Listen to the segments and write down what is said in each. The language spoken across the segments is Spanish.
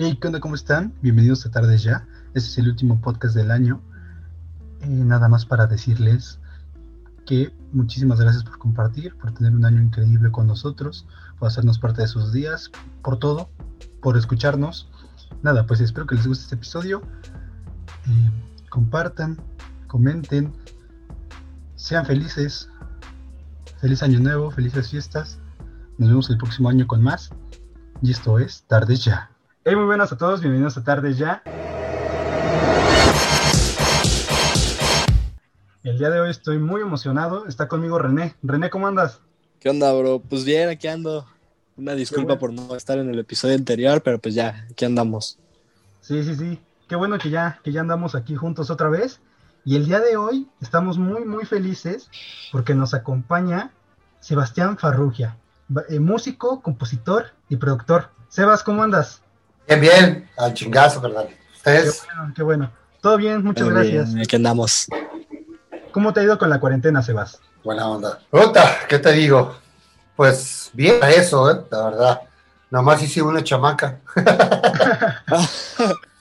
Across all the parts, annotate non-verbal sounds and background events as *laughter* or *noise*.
Hey, ¿qué onda? ¿Cómo están? Bienvenidos a Tardes Ya. Este es el último podcast del año. Eh, nada más para decirles que muchísimas gracias por compartir, por tener un año increíble con nosotros, por hacernos parte de sus días, por todo, por escucharnos. Nada, pues espero que les guste este episodio. Eh, compartan, comenten, sean felices. Feliz año nuevo, felices fiestas. Nos vemos el próximo año con más. Y esto es Tardes Ya. Hey, muy buenas a todos, bienvenidos a Tardes Ya. El día de hoy estoy muy emocionado. Está conmigo René. René, ¿cómo andas? ¿Qué onda, bro? Pues bien, aquí ando. Una disculpa por no estar en el episodio anterior, pero pues ya, aquí andamos. Sí, sí, sí. Qué bueno que ya, que ya andamos aquí juntos otra vez. Y el día de hoy estamos muy, muy felices porque nos acompaña Sebastián Farrugia, eh, músico, compositor y productor. Sebas, ¿cómo andas? Bien, bien, al chingazo, ¿verdad? ¿Ustedes? Qué bueno, qué bueno. Todo bien, muchas gracias. aquí andamos. ¿Cómo te ha ido con la cuarentena, Sebas? Buena onda. Puta, ¿qué te digo? Pues bien a eso, ¿eh? La verdad. Nomás hice una chamaca. *laughs*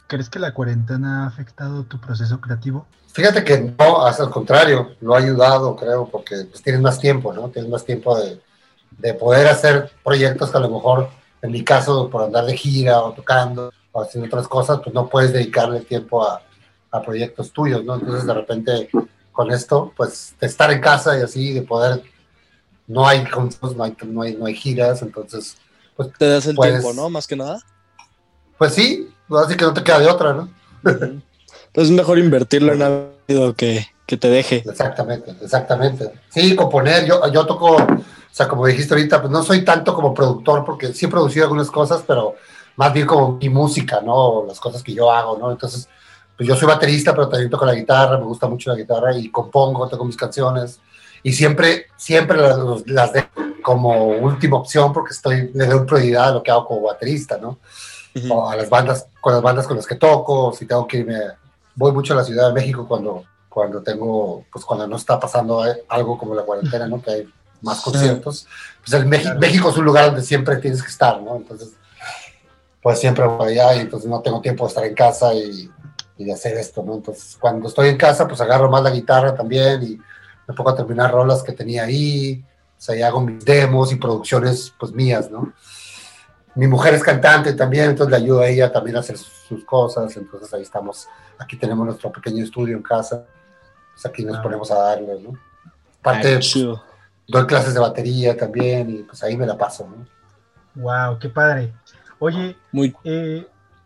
¿Crees que la cuarentena ha afectado tu proceso creativo? Fíjate que no, hasta al contrario, lo ha ayudado, creo, porque pues, tienes más tiempo, ¿no? Tienes más tiempo de, de poder hacer proyectos que a lo mejor en mi caso, por andar de gira o tocando o haciendo otras cosas, pues no puedes dedicarle tiempo a, a proyectos tuyos, ¿no? Entonces, de repente, con esto, pues, de estar en casa y así, de poder, no hay no hay, no hay, no hay giras, entonces, pues... Te das el tiempo, ¿no? Más que nada. Pues sí, así que no te queda de otra, ¿no? Entonces es mejor invertirlo en algo que, que te deje. Exactamente, exactamente. Sí, componer, yo, yo toco sea, como dijiste ahorita, pues no soy tanto como productor porque sí he producido algunas cosas, pero más bien como mi música, ¿no? Las cosas que yo hago, ¿no? Entonces, pues yo soy baterista, pero también toco la guitarra, me gusta mucho la guitarra y compongo, tengo mis canciones y siempre, siempre las, las dejo como última opción porque estoy, le doy prioridad a lo que hago como baterista, ¿no? o a las bandas, con las bandas con las que toco, si tengo que irme, voy mucho a la Ciudad de México cuando, cuando tengo, pues cuando no está pasando algo como la cuarentena, ¿no? Que hay más conciertos. Pues el México, es un lugar donde siempre tienes que estar, ¿no? Entonces, pues siempre voy allá y entonces no tengo tiempo de estar en casa y, y, de hacer esto, ¿no? Entonces, cuando estoy en casa, pues agarro más la guitarra también y me pongo a terminar rolas que tenía ahí, o sea, y hago mis demos y producciones, pues mías, ¿no? Mi mujer es cantante también, entonces le ayudo a ella también a hacer sus cosas, entonces ahí estamos, aquí tenemos nuestro pequeño estudio en casa, pues aquí nos ah. ponemos a darle, ¿no? Parte, doy clases de batería también y pues ahí me la paso, ¿no? Wow, qué padre. Oye, Muy... Eh,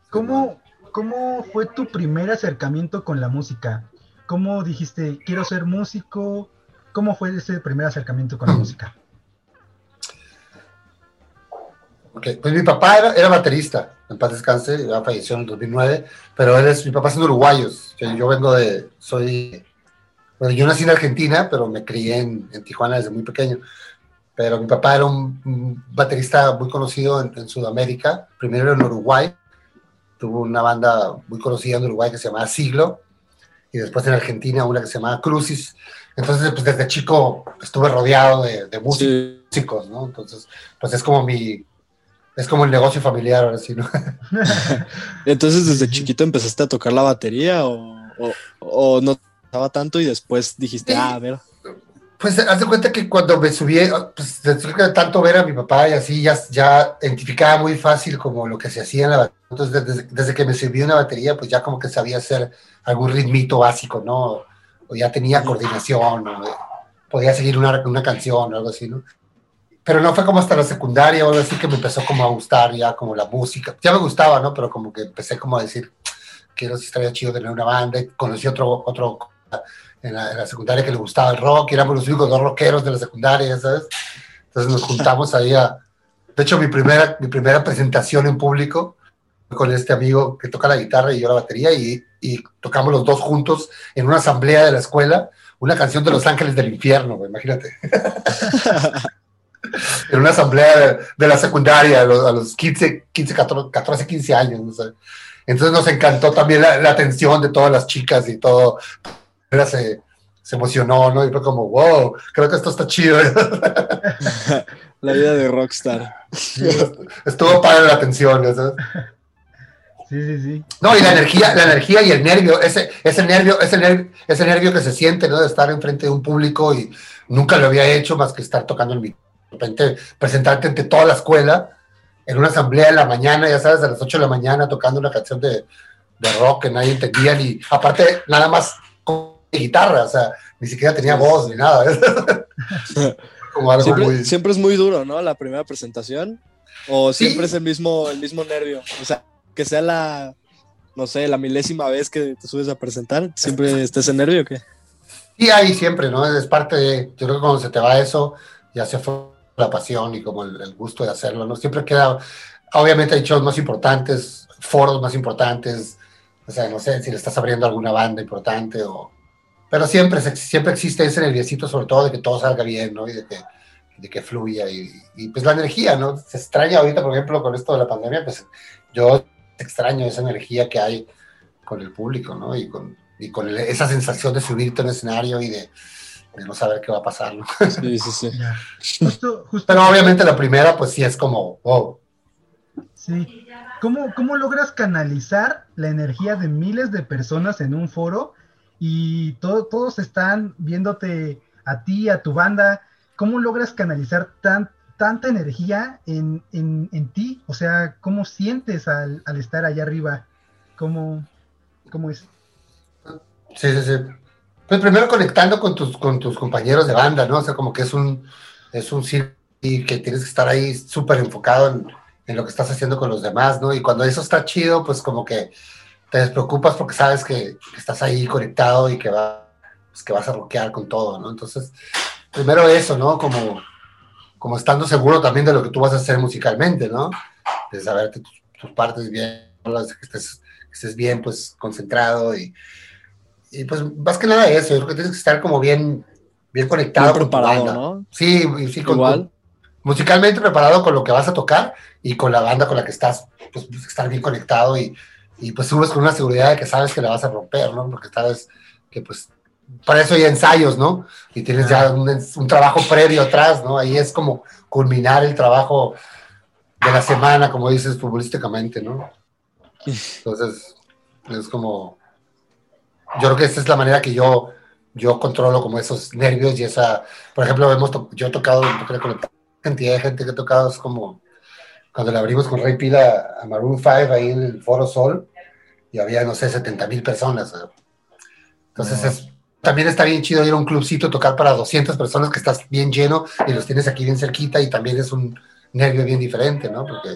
¿cómo, ¿cómo fue tu primer acercamiento con la música? ¿Cómo dijiste, quiero ser músico? ¿Cómo fue ese primer acercamiento con la música? Ok, pues mi papá era, era, baterista, en paz descanse, ya falleció en el 2009, pero él es, mi papá es de uruguayos, yo vengo de, soy bueno, yo nací en Argentina, pero me crié en, Tijuana desde muy pequeño. Pero mi papá era un, baterista muy conocido en, Sudamérica, primero en Uruguay, tuvo una banda muy conocida en Uruguay que se llamaba Siglo, y después en Argentina una que se llamaba Crucis. Entonces, pues desde chico estuve rodeado de, músicos, ¿no? Entonces, pues es como mi, es como el negocio familiar, ahora sí, ¿no? *laughs* Entonces, desde chiquito empezaste a tocar la batería o, o no tanto y después dijiste, ah, a ver. Pues haz de cuenta que cuando me subí, pues de tanto ver a mi papá y así, ya, ya identificaba muy fácil como lo que se hacía en la Entonces, desde, que me subí una batería, pues ya como que sabía hacer algún ritmito básico, ¿no? O ya tenía coordinación, o podía seguir una, una canción o algo así, ¿no? Pero no fue como hasta la secundaria o algo así que me empezó como a gustar ya como la música. Ya me gustaba, ¿no? Pero como que empecé como a decir, quiero si estaría chido tener una banda. Y conocí otro, otro en la, secundaria que le gustaba el rock, y éramos los únicos dos rockeros de la secundaria, ¿sabes? Entonces nos juntamos ahí a... De hecho, mi primera, mi primera presentación en público con este amigo que toca la guitarra y yo la batería, y, y tocamos los dos juntos en una asamblea de la escuela, una canción de Los Ángeles del Infierno, imagínate. *laughs* en una asamblea de, la secundaria a los, 15, 15 14, 15 años. ¿no? Entonces nos encantó también la, la, atención de todas las chicas y todo se, se emocionó, ¿no? Y fue como, wow, creo que esto está chido. *laughs* la vida de rockstar. Estuvo para la atención, ¿sabes? Sí, sí, sí. No, y la energía, la energía y el nervio, ese, ese nervio, ese nervio, ese nervio que se siente, ¿no? De estar enfrente de un público y nunca lo había hecho más que estar tocando el micrófono. De repente, presentarte ante toda la escuela en una asamblea en la mañana, ya sabes, a las 8 de la mañana, tocando una canción de, de rock que nadie entendía, y aparte, nada más guitarra, o sea, ni siquiera tenía voz ni nada. *laughs* Como algo siempre, muy... siempre es muy duro, ¿no? La primera presentación. O siempre es el mismo, el mismo nervio. O sea, que sea la, no sé, la milésima vez que te subes a presentar, ¿siempre estés en nervio o qué? Sí, ahí siempre, ¿no? Es parte de, yo creo que cuando se te va eso, ya se fue la pasión y como el, gusto de hacerlo, ¿no? Siempre queda, obviamente hay shows más importantes, foros más importantes, o sea, no sé si le estás abriendo alguna banda importante o... Pero siempre, siempre existe ese nerviosito, sobre todo de que todo salga bien, ¿no? Y de que, de que fluya y, y, pues la energía, ¿no? Se extraña ahorita, por ejemplo, con esto de la pandemia, pues yo extraño esa energía que hay con el público, ¿no? Y con, y con esa sensación de subirte en el escenario y de, de, no saber qué va a pasar, ¿no? Sí, sí, sí. *laughs* Justo, justo *laughs* Pero obviamente la primera, pues sí es como, wow. Sí. ¿Cómo, ¿Cómo logras canalizar la energía de miles de personas en un foro y todo, todos están viéndote a ti, a tu banda? ¿Cómo logras canalizar tan, tanta energía en, en, en, ti? O sea, ¿cómo sientes al, al estar allá arriba? ¿Cómo, ¿Cómo, es? Sí, sí, sí. Pues primero conectando con tus, con tus compañeros de banda, ¿no? O sea, como que es un, es un círculo y que tienes que estar ahí súper enfocado en, en, lo que estás haciendo con los demás, ¿no? Y cuando eso está chido, pues como que te despreocupas porque sabes que, que estás ahí conectado y que, va, pues que vas a rockear con todo, ¿no? Entonces, primero eso, ¿no? Como como estando seguro también de lo que tú vas a hacer musicalmente, ¿no? De saber tus, tus partes bien, que estés, que estés, bien, pues, concentrado y, y, pues, más que nada eso, yo creo que tienes que estar como bien, bien conectado. Bien preparado, ¿no? Sí, sí, con, Igual. Con, musicalmente preparado con lo que vas a tocar y con la banda con la que estás, pues, estar bien conectado y, y pues subes con una seguridad de que sabes que la vas a romper, ¿no? Porque sabes que, pues, para eso hay ensayos, ¿no? Y tienes ya un, un, trabajo previo atrás, ¿no? Ahí es como culminar el trabajo de la semana, como dices, futbolísticamente, ¿no? Entonces, es como, yo creo que esta es la manera que yo, yo controlo como esos nervios y esa, por ejemplo, hemos yo he tocado, creo que la cantidad de gente que he tocado es como, cuando le abrimos con Rey Pila a Maroon 5 ahí en el Foro Sol, y había, no sé, 70 mil personas. Entonces no. es también está bien chido ir a un clubcito, tocar para 200 personas que estás bien lleno y los tienes aquí bien cerquita y también es un nervio bien diferente, ¿no? Porque...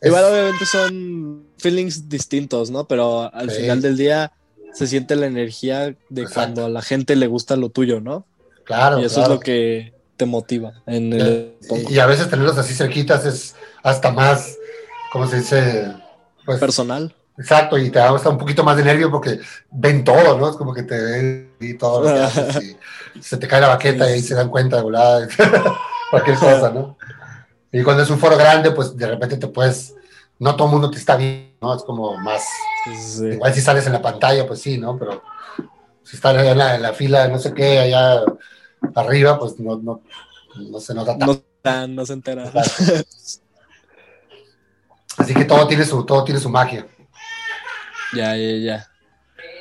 Es... Igual obviamente son feelings distintos, ¿no? Pero al sí. final del día se siente la energía de Exacto. cuando a la gente le gusta lo tuyo, ¿no? Claro. Y eso claro. es lo que te motiva. En el... Eh, y, y, a veces tenerlos así cerquitas es hasta más, ¿cómo se dice? Pues, Personal. Exacto, y te da hasta un poquito más de nervio porque ven todo, ¿no? Es como que te ven y todo lo que haces y *laughs* se te cae la baqueta y ahí se dan cuenta de volada, *laughs* cualquier cosa, ¿no? Y cuando es un foro grande, pues de repente te puedes, no todo el mundo te está viendo, ¿no? Es como más, sí. igual si sales en la pantalla, pues sí, ¿no? Pero si estás en la, en la fila, no sé qué, allá arriba, pues no, no, no se nota tanto. No, no se entera. *laughs* Así que todo tiene su, todo tiene su magia. Ya, ya, ya.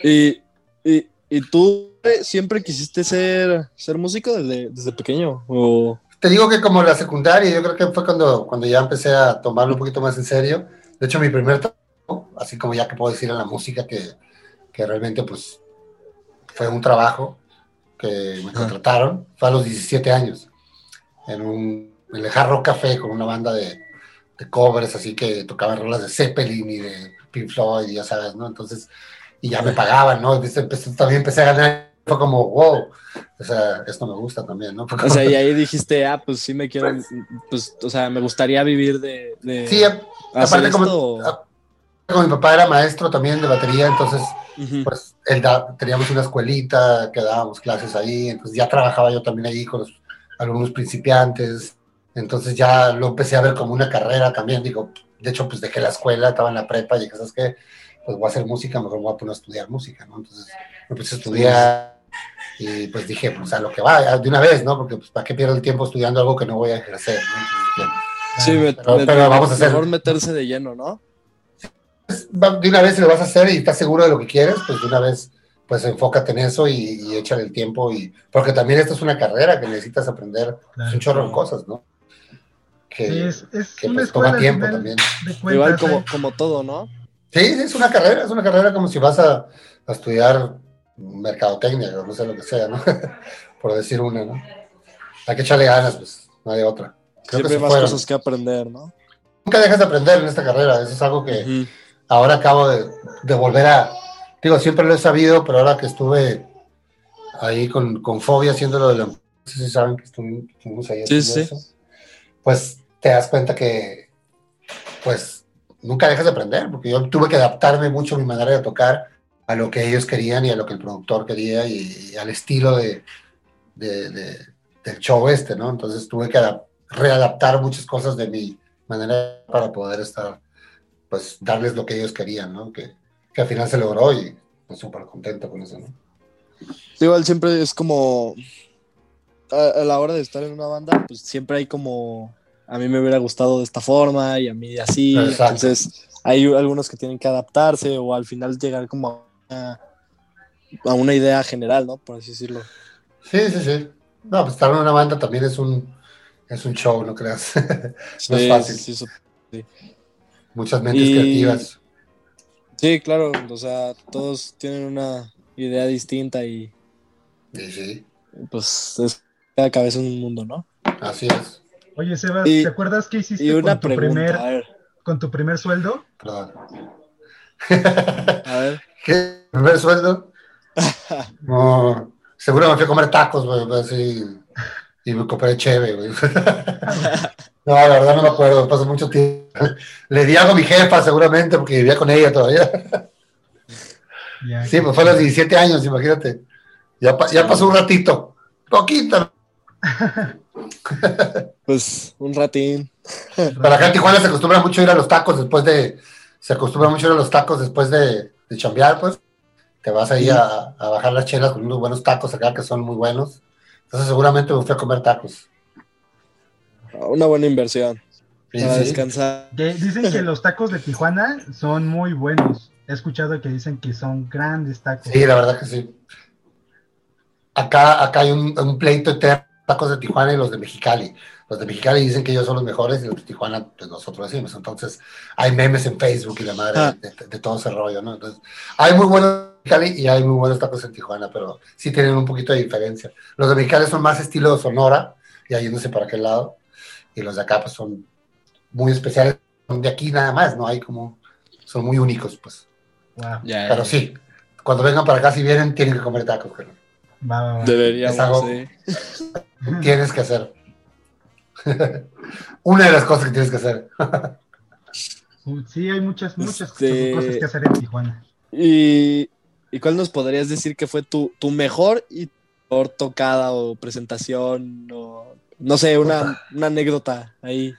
¿Y, y, y tú siempre quisiste ser, ser músico desde, desde pequeño? O... Te digo que como la secundaria, yo creo que fue cuando, cuando ya empecé a tomarlo un poquito más en serio. De hecho, mi primer trabajo, así como ya que puedo decir en la música, que, que realmente pues fue un trabajo que me contrataron, fue a los 17 años, en, un, en el Hard Rock Café con una banda de, de covers, así que tocaban rolas de Zeppelin y de Pink Floyd, ya sabes, ¿no? Entonces, y ya me pagaban, ¿no? Empecé, también empecé a ganar, fue como, wow, o sea, esto me gusta también, ¿no? Porque, o sea, y ahí dijiste, ah, pues sí me quiero, pues, pues o sea, me gustaría vivir de... de sí, aparte como, como, mi papá era maestro también de batería, entonces, uh -huh. pues, él da, teníamos una escuelita que dábamos clases ahí, entonces ya trabajaba yo también ahí con los alumnos principiantes, entonces ya lo empecé a ver como una carrera también, digo, de hecho, pues dejé la escuela, estaba en la prepa y dije, ¿sabes qué? Pues voy a hacer música, mejor me voy a poner a estudiar música, ¿no? Entonces me puse a estudiar y pues dije, pues a lo que va, de una vez, ¿no? Porque pues para qué pierdo el tiempo estudiando algo que no voy a ejercer, ¿no? Entonces, sí, me, pero, me, pero, vamos a hacer... Mejor meterse de lleno, ¿no? de una vez lo vas a hacer y estás seguro de lo que quieres, pues de una vez pues enfócate en eso y, y échale el tiempo y porque también esto es una carrera que necesitas aprender un chorro de cosas, ¿no? Que, es, que pues, toma tiempo también. Igual como, ¿eh? como todo, ¿no? Sí, sí, es una carrera, es una carrera como si vas a, a estudiar mercadotecnia o no sé lo que sea, ¿no? *laughs* Por decir una, ¿no? Hay que echarle ganas, pues, no hay otra. Siempre hay más cosas que aprender, ¿no? Nunca dejas de aprender en esta carrera, eso es algo que ahora acabo de, de volver a, digo, siempre lo he sabido, pero ahora que estuve ahí con, con Fobia haciéndolo de la... No sé si saben que estuvimos ahí sí, sí. Eso, pues te das cuenta que, pues, nunca dejas de aprender, porque yo tuve que adaptarme mucho a mi manera de tocar a lo que ellos querían y a lo que el productor quería y, al estilo de, de, del show este, ¿no? Entonces tuve que readaptar muchas cosas de mi manera para poder estar, pues, darles lo que ellos querían, ¿no? Que, que al final se logró y pues súper contento con eso, ¿no? igual siempre es como, a, la hora de estar en una banda, pues siempre hay como, a mí me hubiera gustado de esta forma y a mí así, entonces hay algunos que tienen que adaptarse o al final llegar como a a una idea general, ¿no? Por así decirlo. Sí, sí, sí. No, pues estar en una banda también es un, es un show, no creas. *laughs* no es fácil. Sí, Muchas mentes creativas. Sí, claro, o sea, todos tienen una idea distinta y. Sí, sí. Pues es cada cabeza un mundo, ¿no? Así es. Oye, Sebas, ¿te acuerdas qué hiciste con, tu primer, con tu primer sueldo? Perdón. A ver. *laughs* ¿Qué? ¿Primer sueldo? *laughs* no, seguro me fui a comer tacos, güey, así, y me compré cheve, güey. *laughs* No, la verdad no me acuerdo, pasó mucho tiempo. Le di algo a mi jefa seguramente porque vivía con ella todavía. sí, pues fue a los 17 años, imagínate. Ya, ya pasó un ratito, poquito. *laughs* pues un ratín. Para acá en Tijuana se acostumbra mucho ir a los tacos después de, se acostumbra mucho ir a los tacos después de, de chambear, pues. Te vas ahí a, a, bajar las chelas con unos buenos tacos acá que son muy buenos. Entonces seguramente me fui a comer tacos. Una buena inversión. para descansar. dicen que los tacos de Tijuana son muy buenos. He escuchado que dicen que son grandes tacos. Sí, la verdad que sí. Acá, acá hay un, pleito entre tacos de Tijuana y los de Mexicali. Los de Mexicali dicen que ellos son los mejores y los de Tijuana, pues nosotros decimos. Entonces, hay memes en Facebook y la madre ah. de, todo ese rollo, ¿no? Entonces, hay muy buenos Mexicali y hay muy buenos tacos en Tijuana, pero sí tienen un poquito de diferencia. Los de Mexicali son más estilo Sonora, y ahí no sé para qué lado y los de acá pues son muy especiales, son de aquí nada más, no hay como, son muy únicos pues. pero sí, cuando vengan para acá si vienen tienen que comer tacos. Deberíamos, tienes que hacer. *laughs* Una de las cosas que tienes que hacer. sí, hay muchas, muchas, este, cosas que hacer en Tijuana. ¿Y, ¿Y cuál nos podrías decir que fue tu, tu mejor y peor tocada o presentación o no sé, una, anécdota ahí,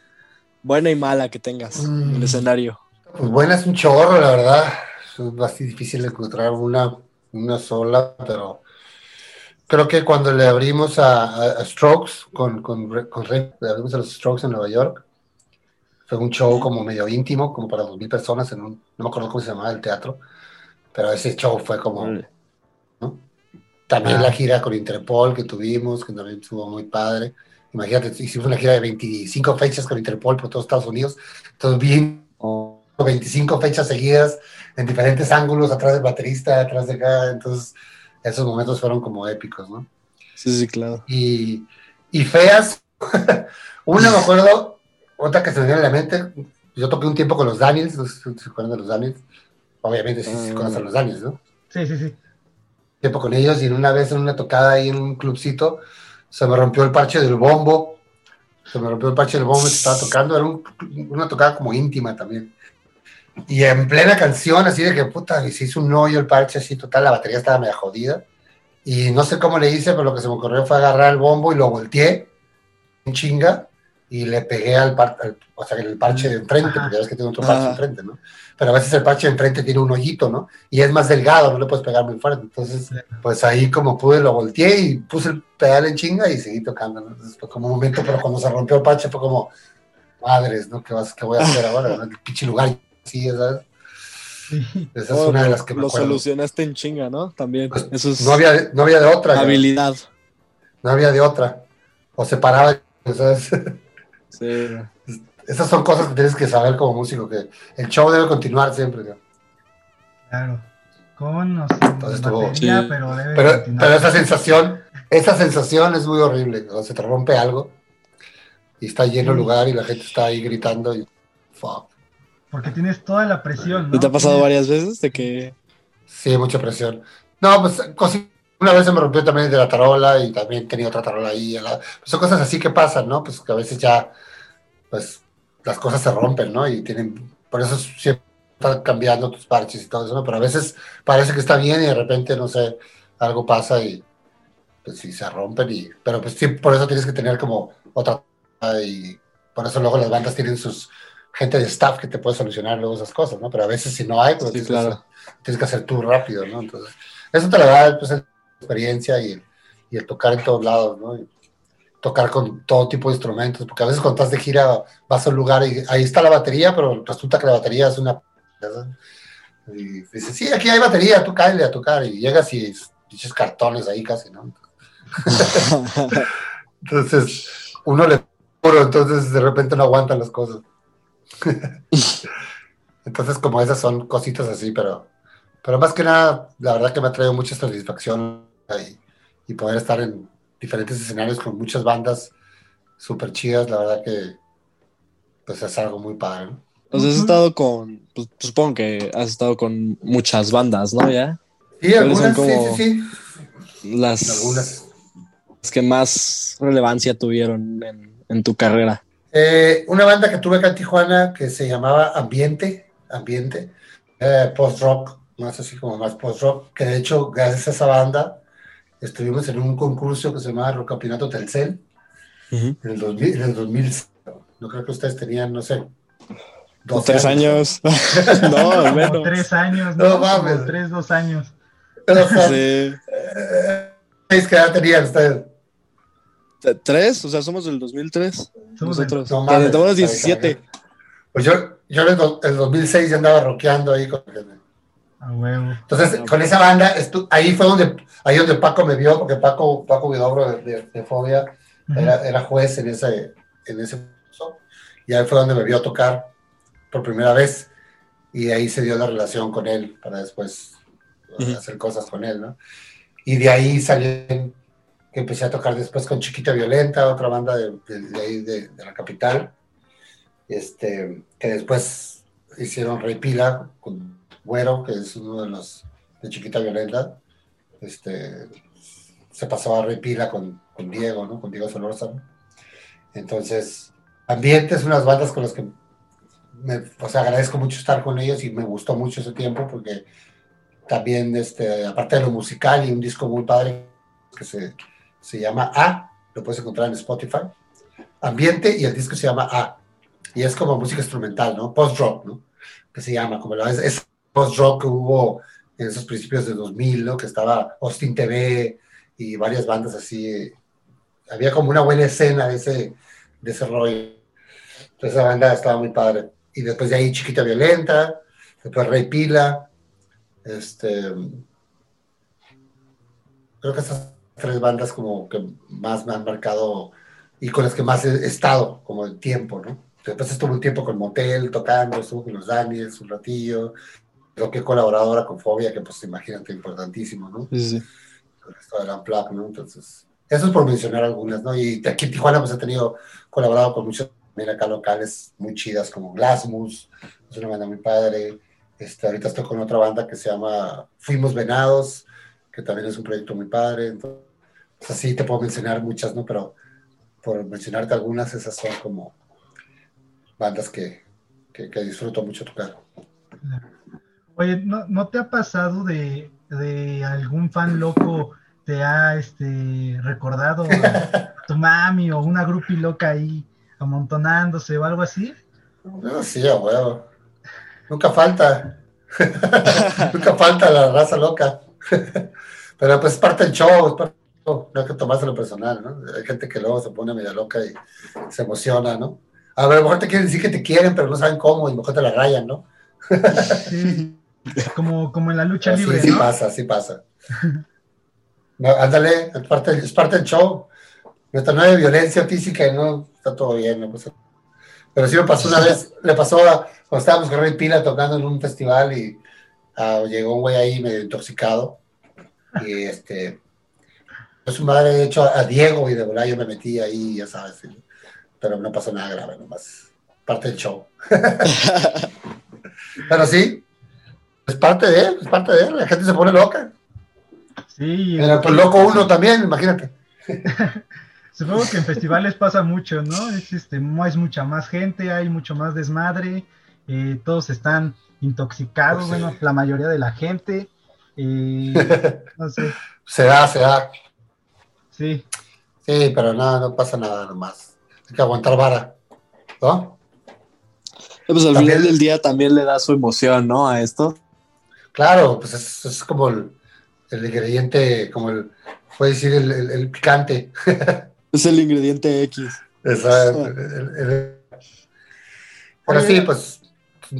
buena y mala que tengas en el mm. escenario. Pues buena es un chorro, la verdad. Es bastante difícil encontrar una, una sola, pero creo que cuando le abrimos a, Strokes, con, con, con le abrimos a los Strokes en Nueva York, fue un show como medio íntimo, como para dos mil personas, en un, no me acuerdo cómo se llamaba el teatro, pero ese show fue como... ¿no? También la gira con Interpol que tuvimos, que también estuvo muy padre. Imagínate, hicimos una gira de 25 fechas con Interpol por todos Estados Unidos. Entonces, bien, 25 fechas seguidas en diferentes ángulos, atrás del baterista, atrás de acá. Entonces, esos momentos fueron como épicos, ¿no? Sí, sí, claro. Y, y feas, *laughs* una me acuerdo, otra que se me viene a la mente, yo toqué un tiempo con los Daniels, no sé si se acuerdan de los Daniels. Obviamente, sí, sí, conocen a los Daniels, ¿no? Sí, sí, sí. Tiempo con ellos y una vez en una tocada ahí en un clubcito, se me rompió el parche del bombo, se me rompió el parche del bombo que estaba tocando, era una tocada como íntima también. Y en plena canción, así de que puta, y se hizo un hoyo el parche así total, la batería estaba medio jodida. Y no sé cómo le hice, pero lo que se me ocurrió fue agarrar el bombo y lo volteé en chinga y le pegué al, parche, o sea, el parche de enfrente, porque ya ves que tiene otro parche enfrente, ¿no? Pero a veces el parche de enfrente tiene un hoyito, ¿no? Y es más delgado, no le puedes pegar muy fuerte. Entonces, pues ahí como pude lo volteé y puse el pedal en chinga y seguí tocando, ¿no? Entonces fue como un momento, pero cuando se rompió el parche fue como, madres, ¿no? ¿Qué, vas, qué voy a hacer ahora? ¿no? *laughs* El pinche lugar, sí, ¿sabes? *laughs* Esa es una de las que me Lo solucionaste en chinga, ¿no? También. Pues, no, había, no había de otra. Habilidad. No había de otra. O se paraba, ¿sabes? *laughs* Sí. Esas son cosas que tienes que saber como músico, que el show debe continuar siempre. Claro. Con o sin pero, debe pero, esa sensación, esa sensación es muy horrible. Cuando se te rompe algo y está lleno el lugar y la gente está ahí gritando y fuck. Porque tienes toda la presión, ¿no? ¿Te ha pasado varias veces de que...? Sí, mucha presión. No, pues una vez se me rompió también de la tarola y también tenía otra tarola ahí. Pues, son cosas así que pasan, ¿no? Pues que a veces ya, pues las cosas se rompen, ¿no? Y tienen, por eso siempre están cambiando tus parches y todo eso, ¿no? Pero a veces parece que está bien y de repente, no sé, algo pasa y pues sí se rompen y, pero pues sí, por eso tienes que tener como otra y por eso luego las bandas tienen sus gente de staff que te puede solucionar luego esas cosas, ¿no? Pero a veces si no hay, pues tienes, que hacer, tú rápido, ¿no? Entonces, eso te lo da pues, la experiencia y, y el tocar en todos lados, ¿no? tocar con todo tipo de instrumentos, porque a veces cuando estás de gira vas a un lugar y ahí está la batería, pero resulta que la batería es una... Y dices, sí, aquí hay batería, tú cáele a tocar, y llegas y dices cartones ahí casi, ¿no? *laughs* entonces, uno le puro, entonces de repente no aguantan las cosas. *laughs* entonces, como esas son cositas así, pero, pero más que nada, la verdad que me ha traído mucha satisfacción y poder estar en, diferentes escenarios con muchas bandas súper chidas, la verdad que pues es algo muy padre. ¿no? Pues has estado con, pues, supongo que has estado con muchas bandas, ¿no? ¿Ya? Sí, algunas, sí, sí, sí. Las, algunas. las que más relevancia tuvieron en, tu carrera. Eh, una banda que tuve acá en Tijuana que se llamaba Ambiente, Ambiente, eh, post-rock, más así como más post-rock, que de hecho gracias a esa banda estuvimos en un concurso que se llamaba Rocampeonato Telcel en, el 2000, en el 2000. No creo que ustedes tenían, no sé, dos tres años. *laughs* no, menos. Tres años, no, no mames. Tres, dos años. sí. ¿Seis que edad tenían ustedes? ¿Tres? O sea, somos del 2003. Nosotros. No, mames, 17. Pues yo, yo en el 2006 ya andaba rockeando ahí con entonces, con esa banda, ahí fue donde, ahí donde Paco me vio, porque Paco, Paco Vidobro de, de, Fobia era, era, juez en ese, en ese curso, y ahí fue donde me vio tocar por primera vez, y ahí se dio la relación con él para después hacer cosas con él, ¿no? Y de ahí salió que empecé a tocar después con Chiquita Violenta, otra banda de, de, de, la capital, este, que después hicieron Rey Pila con Güero, que es uno de los de Chiquita Violenta, este, se pasaba a repila con, con Diego, ¿no? Con Diego Solórzano. Entonces, Ambiente es unas bandas con las que me, sea, agradezco mucho estar con ellos y me gustó mucho ese tiempo porque también, este, aparte de lo musical y un disco muy padre que se, se llama A, lo puedes encontrar en Spotify, Ambiente y el disco se llama A, y es como música instrumental, ¿no? Post-rock, ¿no? Que se llama, como lo es, es post-rock que hubo en esos principios de 2000, ¿no? Que estaba Austin TV y varias bandas así. Había como una buena escena de ese, de ese rollo. Entonces esa banda estaba muy padre. Y después de ahí Chiquita Violenta, después Rey Pila. Este, creo que esas tres bandas como que más me han marcado y con las que más he estado como el tiempo, ¿no? Después estuve un tiempo con Motel tocando, estuve con los Daniels un ratillo, creo que colaboradora con Fobia, que pues imagínate, importantísimo, ¿no? Sí, sí. Con esto del Unplugged, ¿no? Entonces, eso es por mencionar algunas, ¿no? Y aquí en Tijuana pues he tenido, colaborado con muchas también acá locales muy chidas como Glassmus, es una banda muy padre. Este, ahorita estoy con otra banda que se llama Fuimos Venados, que también es un proyecto muy padre. Entonces, así te puedo mencionar muchas, ¿no? Pero por mencionarte algunas, esas son como bandas que, que, que disfruto mucho tocar. Oye, ¿no, ¿no te ha pasado de, algún fan loco te ha este, recordado a *laughs* tu mami o una grupi loca ahí amontonándose o algo así? No, sí, a huevo. Nunca falta. *laughs* Nunca falta la raza loca. *laughs* Pero pues es parte del show, es parte no hay que tomárselo personal, ¿no? Hay gente que luego se pone media loca y se emociona, ¿no? A ver, a lo mejor te quieren decir que te quieren, pero no saben cómo y mejor te la rayan, ¿no? sí. *laughs* Como, como en la lucha libre. Sí, sí pasa, sí pasa. ándale, es parte, es parte del show. Nuestra no hay violencia física y no está todo bien. No Pero sí me pasó una vez, le pasó a, cuando estábamos con Rey Pila tocando en un festival y ah, llegó un güey ahí medio intoxicado. Y este, su madre, de hecho, a Diego y de verdad yo me metí ahí, ya sabes. Pero no pasó nada grave, nomás. Parte del show. *laughs* pero sí, es parte de él, es parte de él. La gente se pone loca. Sí. Pero pues loco uno también, imagínate. *laughs* Supongo que en festivales pasa mucho, ¿no? Es, este, es mucha más gente, hay mucho más desmadre, eh, todos están intoxicados, pues bueno, la mayoría de la gente. Eh, *laughs* no sé. Se da, se da. Sí. Sí, pero nada, no pasa nada nomás. Hay que aguantar vara, ¿no? Pues al final del día también le da su emoción, ¿no? A esto. Claro, pues es, como el, ingrediente, como el, puede decir, el, picante. *laughs* Es el ingrediente X. Exacto. Pero sí, pues,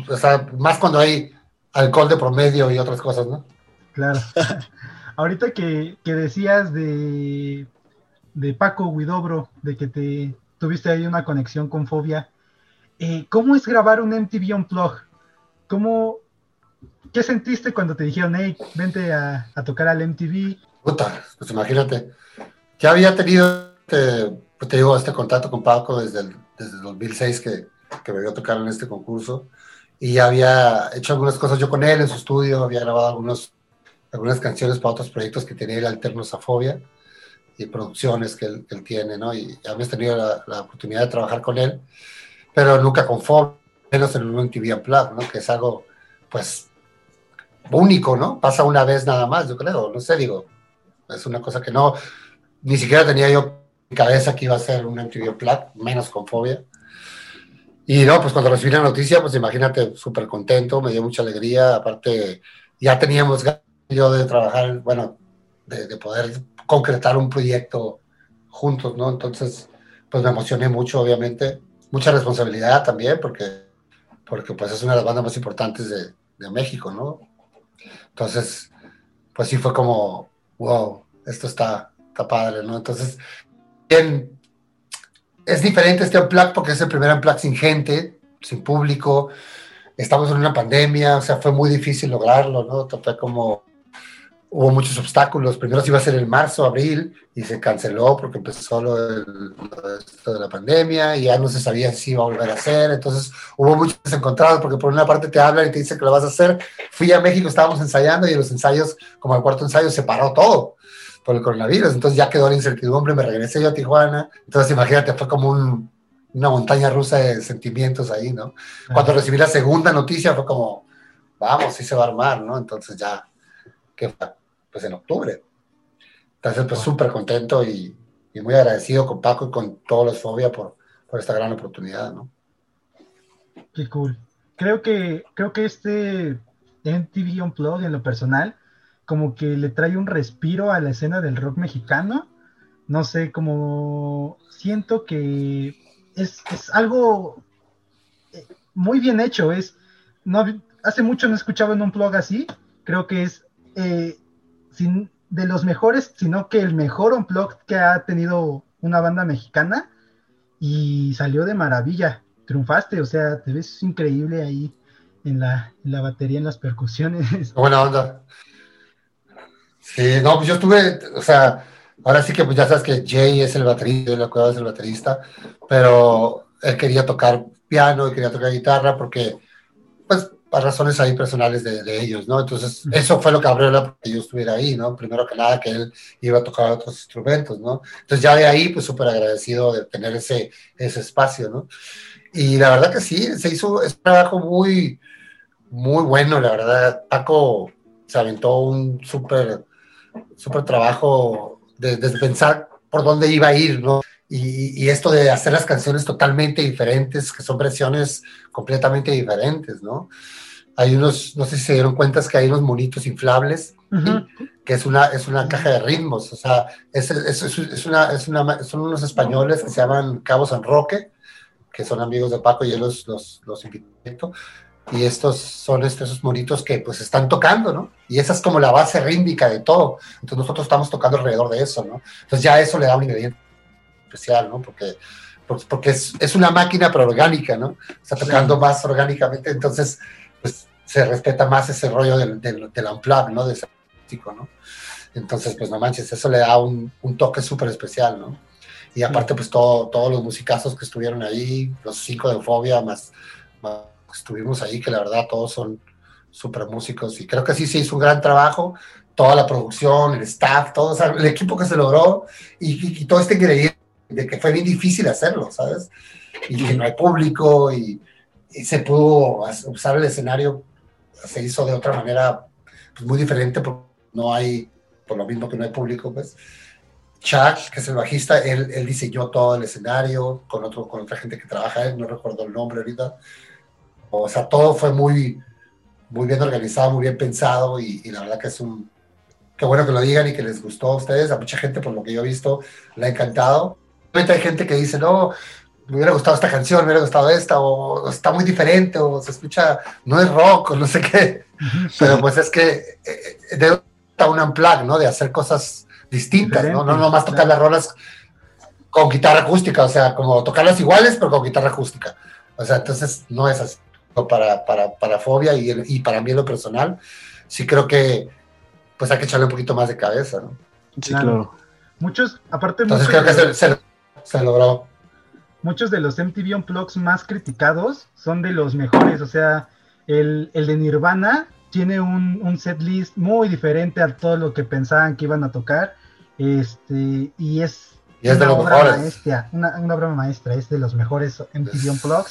o sea, más cuando hay alcohol de promedio y otras cosas, ¿no? Claro. *laughs* Ahorita que, decías de, de Paco Huidobro, de que te tuviste ahí una conexión con Fobia, eh, ¿cómo es grabar un MTV Unplugged? ¿Cómo, ¿Qué sentiste cuando te dijeron, hey, vente a, tocar al MTV? Puta, pues imagínate. Ya había tenido, este, pues te digo, este contacto con Paco desde el, desde 2006 que, que me vio tocar en este concurso. Y había hecho algunas cosas yo con él en su estudio, había grabado algunos, algunas canciones para otros proyectos que tenía el Alternos a Fobia y producciones que él, tiene, ¿no? Y habíamos tenido la, la, oportunidad de trabajar con él, pero nunca con Fobia, menos en un MTV Unplugged, ¿no? Que es algo, pues, único, ¿no? Pasa una vez nada más, yo creo, no sé, digo, es una cosa que no, ni siquiera tenía yo en cabeza que iba a ser un MTV Plaque, menos con fobia. Y no, pues cuando recibí la noticia, pues imagínate, súper contento, me dio mucha alegría, aparte ya teníamos ganas yo de trabajar, bueno, de, de, poder concretar un proyecto juntos, ¿no? Entonces, pues me emocioné mucho, obviamente, mucha responsabilidad también, porque, porque pues es una de las bandas más importantes de, de México, ¿no? Entonces, pues sí fue como, wow, esto está, está padre, ¿no? Entonces, es diferente este Unplugged porque es el primer Unplugged sin gente, sin público. Estamos en una pandemia, o sea, fue muy difícil lograrlo, ¿no? Fue como hubo muchos obstáculos. Primero se iba a ser en marzo, abril, y se canceló porque empezó lo, de la pandemia y ya no se sabía si iba a volver a hacer. Entonces hubo muchos encontrados porque por una parte te hablan y te dicen que lo vas a hacer. Fui a México, estábamos ensayando y en los ensayos, como el cuarto ensayo, se paró todo por el coronavirus. Entonces ya quedó la incertidumbre, me regresé yo a Tijuana. Entonces imagínate, fue como una montaña rusa de sentimientos ahí, ¿no? Cuando recibí la segunda noticia fue como, vamos, sí se va a armar, ¿no? Entonces ya, ¿qué? Pues en octubre. Entonces, pues súper contento y, muy agradecido con Paco y con todos los Fobia por, por esta gran oportunidad, ¿no? Qué cool. Creo que, creo que este MTV Unplugged en lo personal, como que le trae un respiro a la escena del rock mexicano. No sé, como siento que es, algo eh, muy bien hecho. Es, no, hace mucho no escuchaba un Unplugged así. Creo que es eh, sin, de los mejores, sino que el mejor unplugged que ha tenido una banda mexicana y salió de maravilla. Triunfaste, o sea, te ves increíble ahí en la, batería, en las percusiones. Buena onda. Sí, no, pues yo estuve, o sea, ahora sí que pues ya sabes que Jay es el baterista, yo lo es el baterista, pero él quería tocar piano y quería tocar guitarra porque, pues, razones ahí personales de, ellos, ¿no? Entonces, eso fue lo que abrió la que yo estuviera ahí, ¿no? Primero que nada, que él iba a tocar otros instrumentos, ¿no? Entonces, ya de ahí, pues súper agradecido de tener ese, ese espacio, ¿no? Y la verdad que sí, se hizo un trabajo muy, muy bueno, la verdad. Paco se aventó un súper, súper trabajo de, de pensar por dónde iba a ir, ¿no? Y, y, esto de hacer las canciones totalmente diferentes, que son versiones completamente diferentes, ¿no? Hay unos, no sé si se dieron cuenta, es que hay unos monitos inflables, que es una, es una caja de ritmos, o sea, es, es, es, una, es una, son unos españoles que se llaman Cabo San Roque, que son amigos de Paco y él los, los, los invitó. y estos son estos, esos monitos que pues están tocando, ¿no? Y esa es como la base rítmica de todo. Entonces nosotros estamos tocando alrededor de eso, ¿no? Entonces ya eso le da un ingrediente especial, ¿no? Porque, porque es, es una máquina pero orgánica, ¿no? Está tocando más orgánicamente, entonces pues se respeta más ese rollo del, del, del unplug, ¿no? De ese ¿no? Entonces, pues no manches, eso le da un, un toque súper especial, ¿no? Y aparte, pues todo, todos los musicazos que estuvieron ahí, los cinco de Fobia, más, más estuvimos ahí, que la verdad todos son súper músicos y creo que sí se hizo un gran trabajo, toda la producción, el staff, todo el equipo que se logró y, todo este ingrediente de que fue bien difícil hacerlo, ¿sabes? Y que no hay público y, se pudo usar el escenario, se hizo de otra manera pues, muy diferente porque no hay, por lo mismo que no hay público, pues. Chuck, que es el bajista, él, él diseñó todo el escenario con, otro, con otra gente que trabaja, no recuerdo el nombre ahorita, o sea, todo fue muy, muy bien organizado, muy bien pensado y, la verdad que es un... Qué bueno que lo digan y que les gustó a ustedes. A mucha gente, por lo que yo he visto, le ha encantado. Hay gente que dice, no, me hubiera gustado esta canción, me hubiera gustado esta, o, está muy diferente, o se escucha, no es rock, o no sé qué. Pero pues es que eh, eh, de un unplug, ¿no? De hacer cosas distintas, ¿no? No nomás tocar las rolas con guitarra acústica, o sea, como tocarlas iguales, pero con guitarra acústica. O sea, entonces no es así para, para, para Fobia y, y, para mí en lo personal, sí creo que pues hay que echarle un poquito más de cabeza, ¿no? Sí, claro. Muchos, aparte... Entonces creo que se, se, logró. Muchos de los MTV Unplugged más criticados son de los mejores, o sea, el, el de Nirvana tiene un, un set list muy diferente a todo lo que pensaban que iban a tocar, este, y es... Y es de los mejores. una, una broma maestra, es de los mejores MTV Unplugged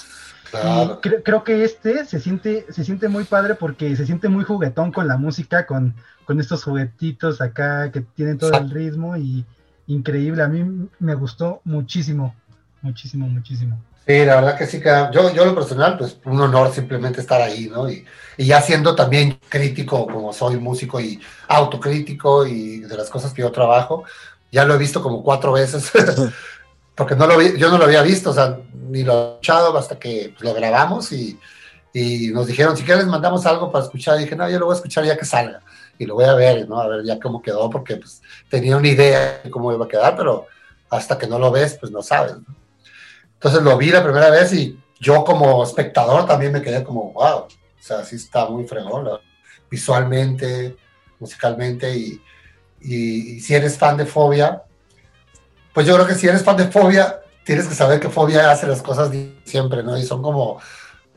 creo, que este se siente, se siente muy padre porque se siente muy juguetón con la música, con, con estos juguetitos acá que tienen todo el ritmo y increíble. A mí me gustó muchísimo, muchísimo, muchísimo. Sí, la verdad que sí, que yo, yo lo personal, pues un honor simplemente estar ahí, ¿no? Y, y ya siendo también crítico, como soy músico y autocrítico y de las cosas que yo trabajo, ya lo he visto como cuatro veces *laughs* porque no lo yo no lo había visto, o sea, ni lo he escuchado hasta que lo grabamos y, y nos dijeron, si quieres mandamos algo para escuchar. Y dije, no, yo lo voy a escuchar ya que salga y lo voy a ver, ¿no? A ver ya cómo quedó, porque pues tenía una idea de cómo iba a quedar, pero hasta que no lo ves, pues no sabes. Entonces lo vi la primera vez y yo como espectador también me quedé como, wow, o sea, sí está muy fregón, visualmente, musicalmente y, y, y si eres fan de Fobia, pues yo creo que si eres fan de Fobia, tienes que saber que Fobia hace las cosas siempre, ¿no? Y son como,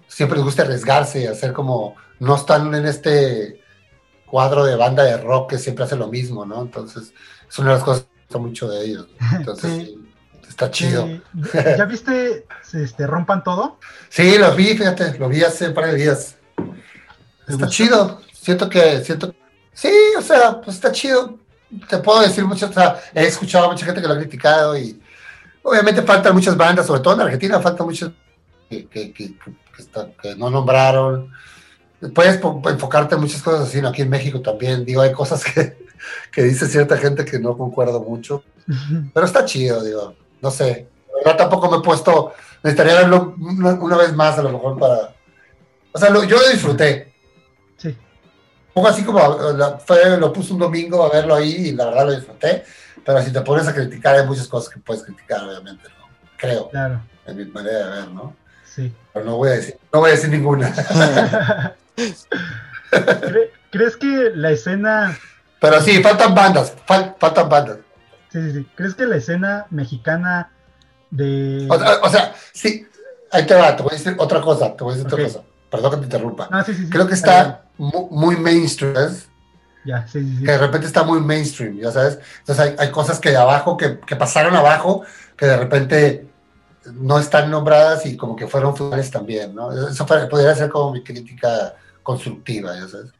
siempre les gusta arriesgarse y hacer como, no están en este cuadro de banda de rock que siempre hace lo mismo, ¿no? Entonces, es una de las cosas que me gusta mucho de ellos. *laughs* Entonces, está chido. ¿Ya viste este, Rompan Todo? Sí, lo vi, fíjate, lo vi hace un par de días. Está chido. Siento que, siento, sí, o sea, pues está chido te puedo decir muchas, o sea, he escuchado a mucha gente que lo ha criticado y obviamente faltan muchas bandas, sobre todo en Argentina, faltan muchas que, que, que, no nombraron. Puedes enfocarte en muchas cosas así, ¿no? aquí en México también, digo, hay cosas *laughs* que, que dice cierta gente que no concuerdo mucho, pero está chido, digo, no sé, yo tampoco me he puesto, necesitaría verlo una, vez más a lo mejor para, o sea, yo lo disfruté, poco así como fue, lo puse un domingo a verlo ahí y la verdad lo disfruté, pero si te pones a criticar hay muchas cosas que puedes criticar, obviamente, ¿no? Creo. Claro. En mi manera de ver, ¿no? Sí. Pero no voy a decir, no voy a decir ninguna. *laughs* ¿Crees que la escena... Pero sí, faltan bandas, faltan bandas. Sí, sí, sí. ¿Crees que la escena mexicana de... O, sea, sí, ahí te va, te voy a decir otra cosa, te voy a decir otra cosa. Perdón que te interrumpa. Creo que está muy, mainstream, Ya, sí, sí, Que de repente está muy mainstream, ya sabes. Entonces hay, cosas que de abajo, que, pasaron abajo, que de repente no están nombradas y como que fueron finales también, ¿no? Eso podría ser como mi crítica constructiva, ya sabes.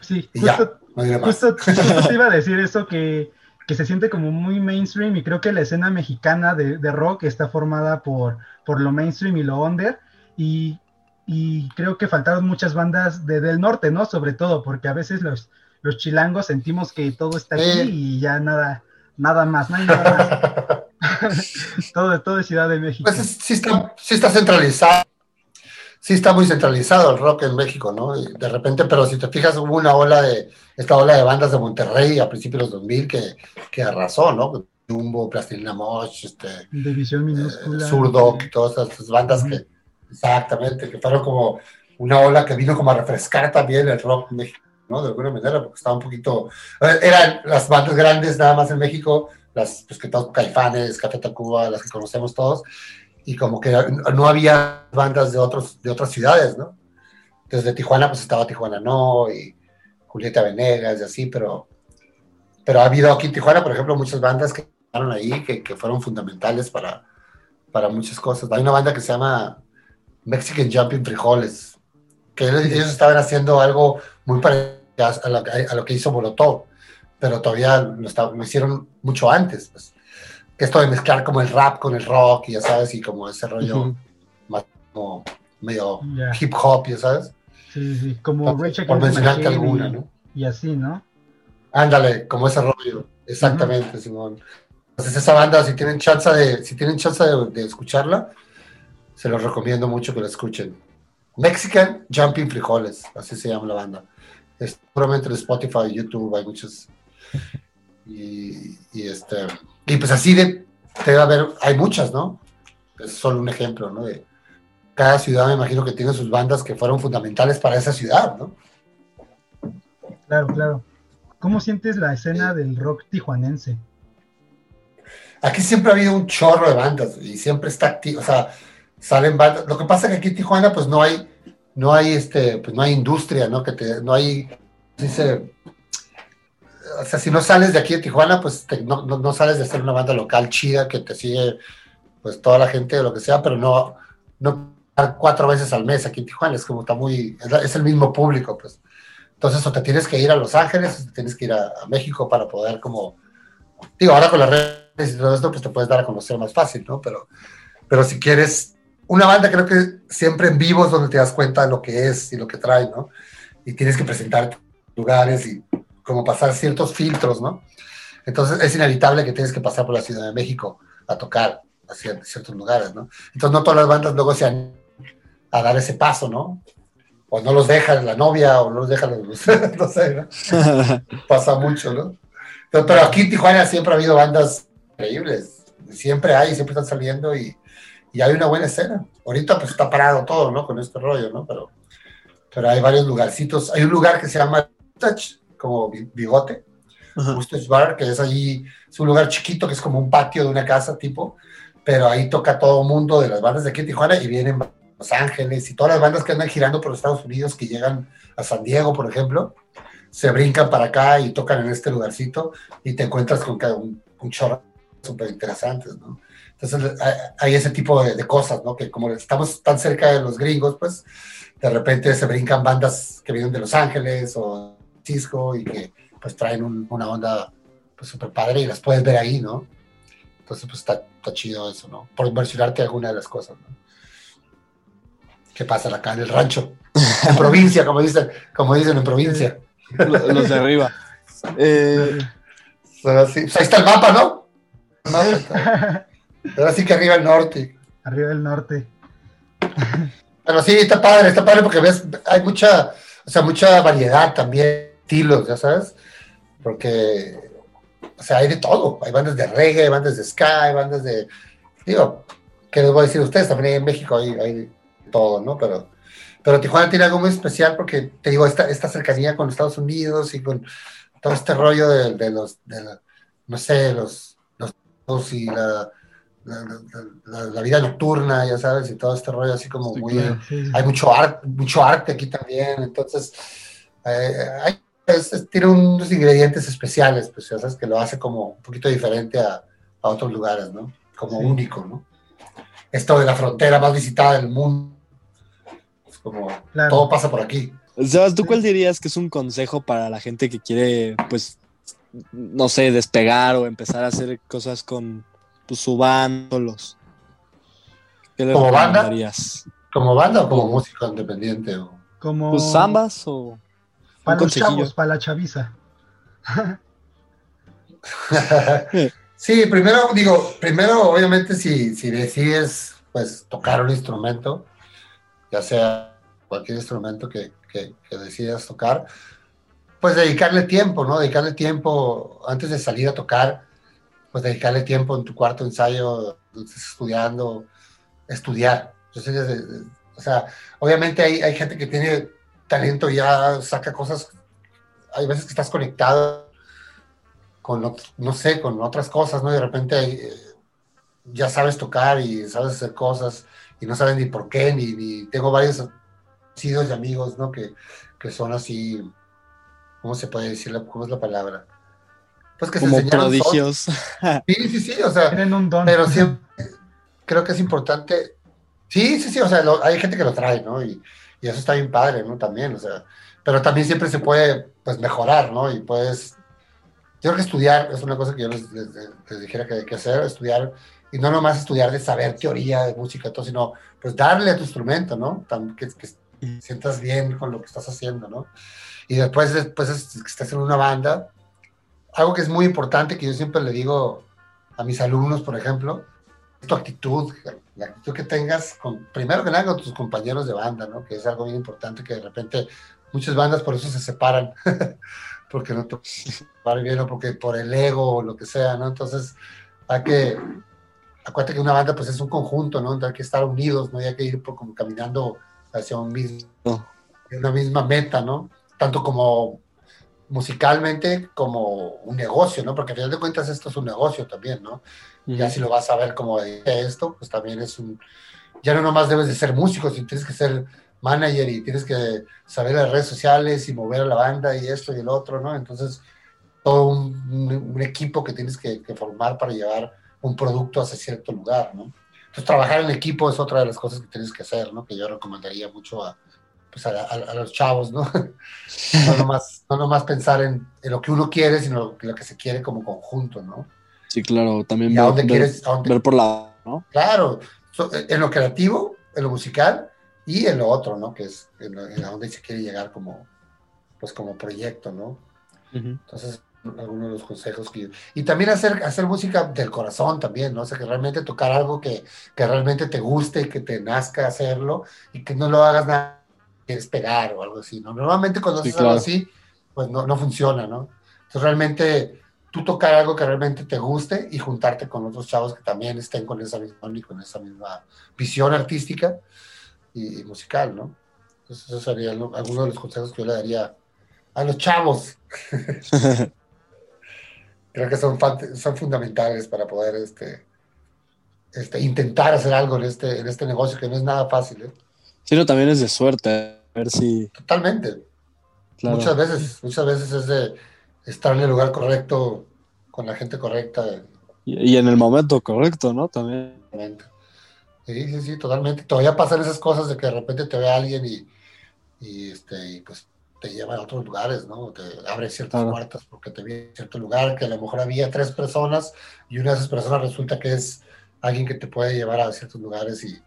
Sí, justo, justo, te iba a decir eso que, que, se siente como muy mainstream y creo que la escena mexicana de, de rock está formada por, por lo mainstream y lo under y y creo que faltaron muchas bandas de, del norte, ¿no? Sobre todo, porque a veces los, los chilangos sentimos que todo está aquí y ya nada, nada más, no hay nada más. *laughs* *laughs* todo, todo es Ciudad de México. Pues sí está, sí está centralizado. Sí está muy centralizado el rock en México, ¿no? de repente, pero si te fijas, hubo una ola de, esta ola de bandas de Monterrey a principios de los 2000 que, que arrasó, ¿no? Jumbo, Plastilina Mosh, este, División eh, Minúscula. Surdoc y todas esas bandas que, exactamente, que fueron como una ola que vino como a refrescar también el rock en México, ¿no? De alguna manera, porque estaba un poquito, eh, eran las bandas grandes nada más en México, las pues, que todos, Caifanes, Café Tacuba, las que conocemos todos, y como que no había bandas de, otros, de otras ciudades, ¿no? Entonces de Tijuana pues estaba Tijuana No y Julieta Venegas y así, pero, pero ha habido aquí en Tijuana, por ejemplo, muchas bandas que estaban ahí, que, que fueron fundamentales para, para muchas cosas. Hay una banda que se llama Mexican Jumping Frijoles, que ellos estaban haciendo algo muy parecido a lo, a lo que hizo Molotov, pero todavía lo, lo hicieron mucho antes. Pues esto de mezclar como el rap con el rock, y ya sabes, y como ese rollo más como medio hip hop, ya sabes. Sí, sí, como Rachel Por mencionarte alguna, ¿no? Y así, ¿no? Ándale, como ese rollo, exactamente, Simón. Entonces esa banda, si tienen chance de, si tienen chance de, escucharla, se los recomiendo mucho que la escuchen. Mexican Jumping Frijoles, así se llama la banda. Es puramente en Spotify, YouTube, hay muchos. Y, y este y pues así de, te va a ver, hay muchas, ¿no? Es solo un ejemplo, ¿no? De cada ciudad me imagino que tiene sus bandas que fueron fundamentales para esa ciudad, ¿no? Claro, claro. ¿Cómo sientes la escena del rock tijuanense? Aquí siempre ha habido un chorro de bandas y siempre está activo, o sea, salen bandas. Lo que pasa es que aquí en Tijuana pues no hay, no hay este, pues no hay industria, ¿no? Que te, no hay, dice, o sea, si no sales de aquí de Tijuana, pues no, no, sales de ser una banda local chida que te sigue, pues toda la gente o lo que sea, pero no, no cuatro veces al mes aquí en Tijuana, es como está muy, es, el mismo público, pues. Entonces, o te tienes que ir a Los Ángeles, o te tienes que ir a, México para poder como, digo, ahora con las redes y todo esto, pues te puedes dar a conocer más fácil, ¿no? Pero, pero si quieres, una banda creo que siempre en vivo es donde te das cuenta de lo que es y lo que trae, ¿no? Y tienes que presentarte lugares y como pasar ciertos filtros, ¿no? Entonces es inevitable que tienes que pasar por la Ciudad de México a tocar a ciertos lugares, ¿no? Entonces no todas las bandas luego se han a dar ese paso, ¿no? O no los dejan la novia, o no los dejan los... *laughs* no sé, ¿no? *laughs* Pasa mucho, ¿no? Pero, aquí en Tijuana siempre ha habido bandas increíbles. Siempre hay, siempre están saliendo y, y hay una buena escena. Ahorita pues está parado todo, ¿no? Con este rollo, ¿no? Pero, pero hay varios lugarcitos. Hay un lugar que se llama Touch, como bigote, Mustache Bar, que es allí, es un lugar chiquito que es como un patio de una casa tipo, pero ahí toca todo mundo de las bandas de aquí en Tijuana y vienen Los Ángeles y todas las bandas que andan girando por Estados Unidos que llegan a San Diego, por ejemplo, se brincan para acá y tocan en este lugarcito y te encuentras con un, un chorro súper interesantes, ¿no? Entonces hay ese tipo de, de, cosas, ¿no? Que como estamos tan cerca de los gringos, pues de repente se brincan bandas que vienen de Los Ángeles o y que pues traen una onda pues súper padre y las puedes ver ahí, ¿no? Entonces pues está, chido eso, ¿no? Por mencionarte alguna de las cosas, ¿no? ¿Qué pasa acá en el rancho? En provincia, como dicen, como dicen en provincia. Los de arriba. *laughs* Eh, pues ahí está el mapa, ¿no? Ahora sí que arriba el norte. Arriba del norte. Pero sí, está padre, está padre porque ves, hay mucha, o sea, mucha variedad también estilos, ya sabes, porque, o sea, hay de todo, hay bandas de reggae, hay bandas de ska, hay bandas de, digo, ¿qué les voy a decir a ustedes? También en México hay, hay todo, ¿no? Pero, pero Tijuana tiene algo muy especial porque, te digo, esta, esta cercanía con Estados Unidos y con todo este rollo de, los, de no sé, los, los y la, la, vida nocturna, ya sabes, y todo este rollo así como muy... Hay mucho, arte mucho arte aquí también, entonces eh, hay tiene unos ingredientes especiales, pues ya sabes que lo hace como un poquito diferente a, a otros lugares, ¿no? Como único, ¿no? Esto de la frontera más visitada del mundo. Es como, todo pasa por aquí. Sebas, ¿tú cuál dirías que es un consejo para la gente que quiere, pues, no sé, despegar o empezar a hacer cosas con pues, su banda? ¿Qué ¿Como banda? ¿Como banda o como músico independiente? O... Como... Pues ambas o... Para los chavos, para la chaviza. *laughs* sí, primero, digo, primero, obviamente, si, si decides, pues, tocar un instrumento, ya sea cualquier instrumento que, que, decidas tocar, pues dedicarle tiempo, ¿no? Dedicarle tiempo antes de salir a tocar, pues dedicarle tiempo en tu cuarto ensayo, estudiando, estudiar. o sea, obviamente hay, hay gente que tiene talento ya saca cosas, hay veces que estás conectado con, no sé, con otras cosas, ¿no? Y de repente eh, ya sabes tocar y sabes hacer cosas y no sabes ni por qué, ni, tengo varios conocidos y amigos, ¿no? Que, que, son así, ¿cómo se puede decir? ¿Cómo es la palabra? Pues que Como se prodigios. *laughs* Sí, sí, sí, o sea, pero siempre creo que es importante. Sí, sí, sí, o sea, hay gente que lo trae, ¿no? Y, y eso está bien padre, ¿no? También, o sea, pero también siempre se puede, pues, mejorar, ¿no? Y puedes, yo creo que estudiar es una cosa que yo les, dijera que hay que hacer, estudiar, y no nomás estudiar de saber teoría de música, todo, sino, pues, darle a tu instrumento, ¿no? que, que sientas bien con lo que estás haciendo, ¿no? Y después, después que estés en una banda, algo que es muy importante, que yo siempre le digo a mis alumnos, por ejemplo, tu actitud, la actitud que tengas, con, primero que nada con tus compañeros de banda, ¿no? Que es algo bien importante que de repente muchas bandas por eso se separan, *laughs* porque no te bien o porque por el ego o lo que sea, ¿no? Entonces, hay que, acuérdate que una banda pues es un conjunto, ¿no? Hay que estar unidos, ¿no? hay que ir por, como caminando hacia un mismo, una misma meta, ¿no? Tanto como musicalmente como un negocio, ¿no? Porque al final de cuentas esto es un negocio también, ¿no? Ya si lo vas a ver como esto, pues también es un... Ya no nomás debes de ser músico, sino tienes que ser manager y tienes que saber las redes sociales y mover a la banda y esto y el otro, ¿no? Entonces, todo un, equipo que tienes que, formar para llevar un producto hacia cierto lugar, ¿no? Entonces, trabajar en equipo es otra de las cosas que tienes que hacer, ¿no? Que yo recomendaría mucho a, pues a, los chavos, ¿no? *laughs* no, nomás, no nomás pensar en, en, lo que uno quiere, sino lo, que se quiere como conjunto, ¿no? Sí, claro, también ver, quieres, ver, por la, ¿no? Claro, en lo creativo, en lo musical y en lo otro, ¿no? Que es en, a donde se quiere llegar como, pues como proyecto, ¿no? Entonces, algunos de los consejos que Y también hacer, hacer música del corazón también, ¿no? O sea, que realmente tocar algo que, que realmente te guste y que te nazca hacerlo y que no lo hagas nada quieres pegar o algo así, ¿no? Normalmente cuando haces algo así, pues no, no funciona, ¿no? Entonces realmente tú tocar algo que realmente te guste y juntarte con otros chavos que también estén con esa misma, con esa misma visión artística y, musical, ¿no? Entonces eso sería alguno de los consejos que yo le daría a los chavos. *laughs* Creo que son, son fundamentales para poder este, este, intentar hacer algo en este, en este negocio que no es nada fácil. ¿eh? Sí, no, también es de suerte ver si. Totalmente. Muchas veces, muchas veces es de estar en el lugar correcto, con la gente correcta. Y, en el momento correcto, ¿no? También. Sí, sí, sí, totalmente. Todavía pasan esas cosas de que de repente te ve alguien y, y este, y pues te lleva a otros lugares, ¿no? Te abre ciertas puertas porque te ve en cierto lugar que a lo mejor había tres personas y una de esas personas resulta que es alguien que te puede llevar a ciertos lugares y,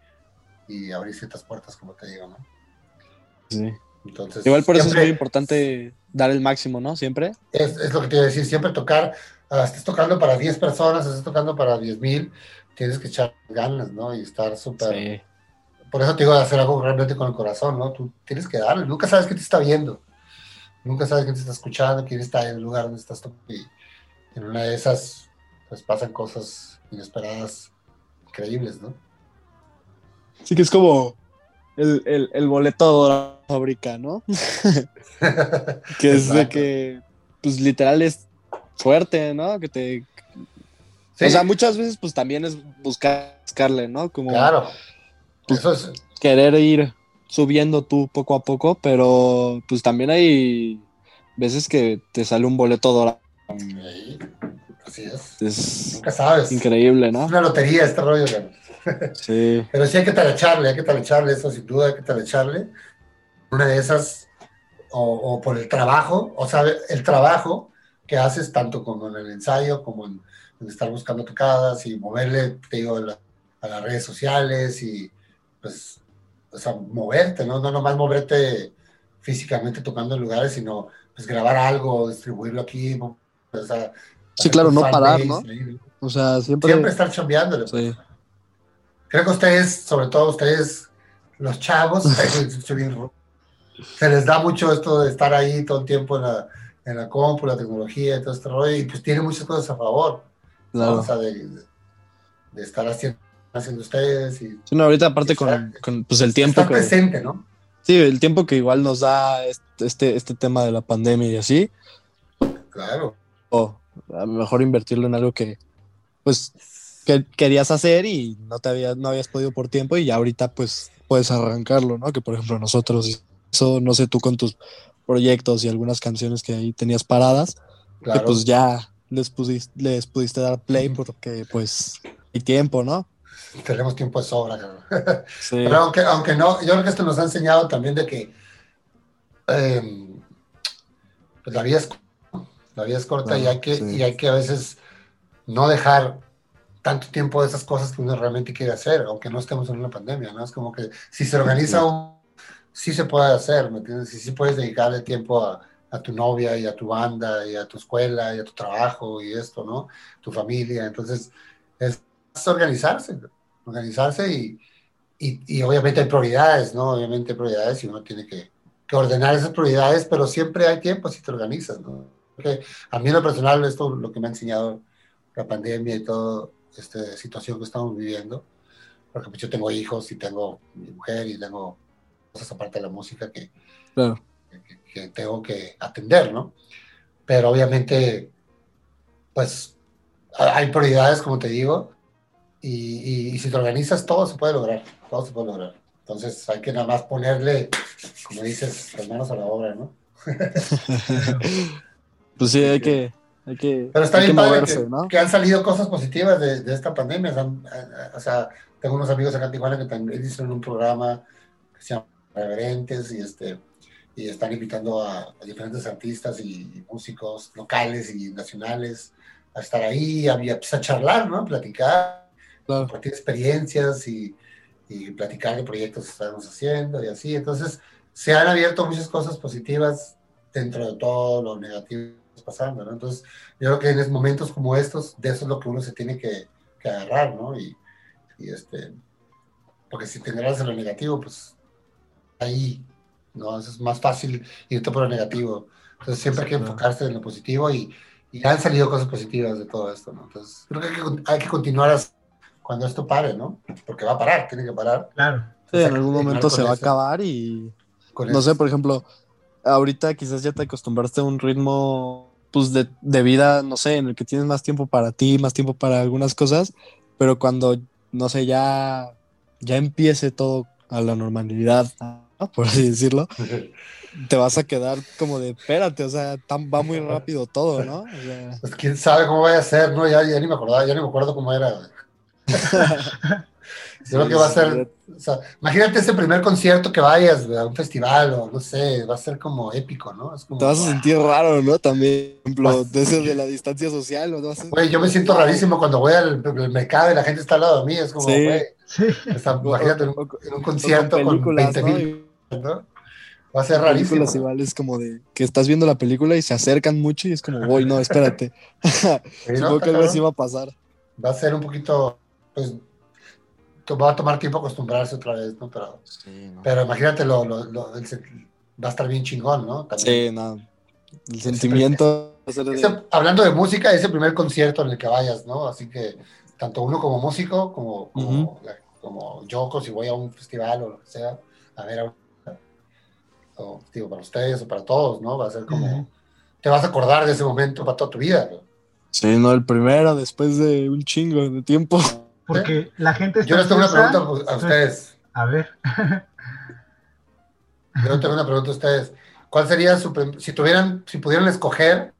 y abrir ciertas puertas, como te digo, ¿no? Entonces, Igual por eso es muy importante dar el máximo, ¿no? Siempre. Es, es lo que te iba a decir, siempre tocar, uh, estés tocando para 10 personas, estés tocando para 10 mil, tienes que echar ganas, ¿no? Y estar súper... Por eso te digo de hacer algo realmente con el corazón, ¿no? Tú tienes que darle, nunca sabes quién te está viendo, nunca sabes quién te está escuchando, quién está en el lugar donde estás tocando. Y en una de esas, pues pasan cosas inesperadas, increíbles, ¿no? Sí que es como el, el, boleto fábrica, ¿no? *laughs* que es de que, pues literal es fuerte, ¿no? Que te... O sea, muchas veces pues también es buscar, buscarle, ¿no? Como, claro. Pues, Eso es... Querer ir subiendo tú poco a poco, pero pues también hay veces que te sale un boleto dorado. así es. Nunca sabes. Increíble, ¿no? Es una lotería este rollo, Sí. *laughs* Pero sí hay que talacharle, hay que talacharle, eso sin duda hay que talacharle. Una de esas, o, por el trabajo, o sea, el trabajo que haces tanto como en el ensayo, como en, estar buscando tocadas y moverle, te digo, a las redes sociales y pues, o sea, moverte, ¿no? No nomás moverte físicamente tocando en lugares, sino pues grabar algo, distribuirlo aquí, o sea, Sí, claro, no parar, ¿no? O sea, siempre... Siempre estar chambeándole. Pues. Sí creo que ustedes, sobre todo ustedes, los chavos, *laughs* se les da mucho esto de estar ahí todo el tiempo en la, en la compu, la tecnología y todo este rollo, y pues tiene muchas cosas a favor. O sea, de, estar haciendo, haciendo ustedes. Y, sí, no, ahorita aparte con, con, pues el tiempo. Estar presente, ¿no? Sí, el tiempo que igual nos da este, este tema de la pandemia y así. Claro. O a lo mejor invertirlo en algo que, pues, que querías hacer y no te había, no habías podido por tiempo y ya ahorita, pues, puedes arrancarlo, ¿no? Que por ejemplo nosotros, eso, no sé, tú con tus proyectos y algunas canciones que ahí tenías paradas, que pues ya les pudiste, les pudiste dar play porque pues hay tiempo, ¿no? Tenemos tiempo de sobra, *laughs* Pero aunque, aunque no, yo creo que esto nos ha enseñado también de que em, pues la vida es la vida es corta y hay que, y hay que a veces no dejar tanto tiempo de esas cosas que uno realmente quiere hacer, aunque no estemos en una pandemia, ¿no? Es como que si se organiza un sí se puede hacer, ¿me entiendes? Y sí puedes dedicarle tiempo a, tu novia y a tu banda y a tu escuela y a tu trabajo y esto, ¿no? Tu familia. Entonces, es organizarse, organizarse y, y, obviamente hay prioridades, ¿no? Obviamente hay prioridades y uno tiene que, ordenar esas prioridades, pero siempre hay tiempo si te organizas, ¿no? Porque a mí en lo personal, esto es lo que me ha enseñado la pandemia y toda esta situación que estamos viviendo, porque pues yo tengo hijos y tengo mi mujer y tengo cosas aparte de la música que, que, tengo que atender, ¿no? Pero obviamente, pues hay prioridades, como te digo, y, si te organizas, todo se puede lograr, todo se puede lograr. Entonces hay que nada más ponerle, como dices, las manos a la obra, ¿no? *laughs* pues sí, hay que, hay que, Pero está bien que, ¿no? que, han salido cosas positivas de, de esta pandemia. O sea, tengo unos amigos acá en Tijuana que también hicieron un programa que se llama reverentes y, este, y están invitando a, diferentes artistas y, músicos locales y nacionales a estar ahí, a, pues, a charlar, ¿no? Platicar, compartir experiencias y, y, platicar de proyectos que estamos haciendo y así. Entonces, se han abierto muchas cosas positivas dentro de todo lo negativo que está pasando, ¿no? Entonces, yo creo que en momentos como estos, de eso es lo que uno se tiene que, que agarrar, ¿no? Y, y este, porque si te agarras en lo negativo, pues ahí, ¿no? Es más fácil irte por lo negativo. Entonces siempre hay que enfocarse en lo positivo y, y, han salido cosas positivas de todo esto, ¿no? Entonces creo que hay que, hay que continuar cuando esto pare, ¿no? Porque va a parar, tiene que parar. Claro. Sí, en algún momento se va a acabar y... no sé, por ejemplo, ahorita quizás ya te acostumbraste a un ritmo pues de, de, vida, no sé, en el que tienes más tiempo para ti, más tiempo para algunas cosas, pero cuando, no sé, ya, ya empiece todo a la normalidad, por así decirlo, *laughs* te vas a quedar como de, espérate, o sea, va muy rápido todo, ¿no? pues quién sabe cómo vaya a ser, ¿no? Ya, ya ni me acordaba, ya ni me acuerdo cómo era. *laughs* Creo que va a ser, o sea, imagínate ese primer concierto que vayas a un festival o no sé, va a ser como épico, ¿no? Es como, Te vas a sentir raro, ¿no? También, por ejemplo, desde de la distancia social. ¿no? Güey, yo me siento rarísimo cuando voy al mercado y la gente está al lado de mí, es como, güey, sí. *laughs* imagínate en un, concierto con 20 mil, ¿no? Va a ser rarísimo. Películas igual es como de que estás viendo la película y se acercan mucho y es como, voy, no, espérate. *laughs* Supongo que algo así va a pasar. Va a ser un poquito, pues, va a tomar tiempo acostumbrarse otra vez, ¿no? Pero, pero imagínate, lo, lo, va a estar bien chingón, ¿no? Sí, no. El sentimiento. hablando de música, es el primer concierto en el que vayas, ¿no? Así que tanto uno como músico, como, como, yo, si voy a un festival o lo que sea, a ver, o, digo, para ustedes o para todos, ¿no? Va a ser como. Te vas a acordar de ese momento para toda tu vida, ¿no? Sí, no, el primero, después de un chingo de tiempo. Porque la gente Yo les tengo una pregunta a ustedes. A ver. Yo tengo una pregunta a ustedes. ¿Cuál sería su si tuvieran, si pudieran escoger,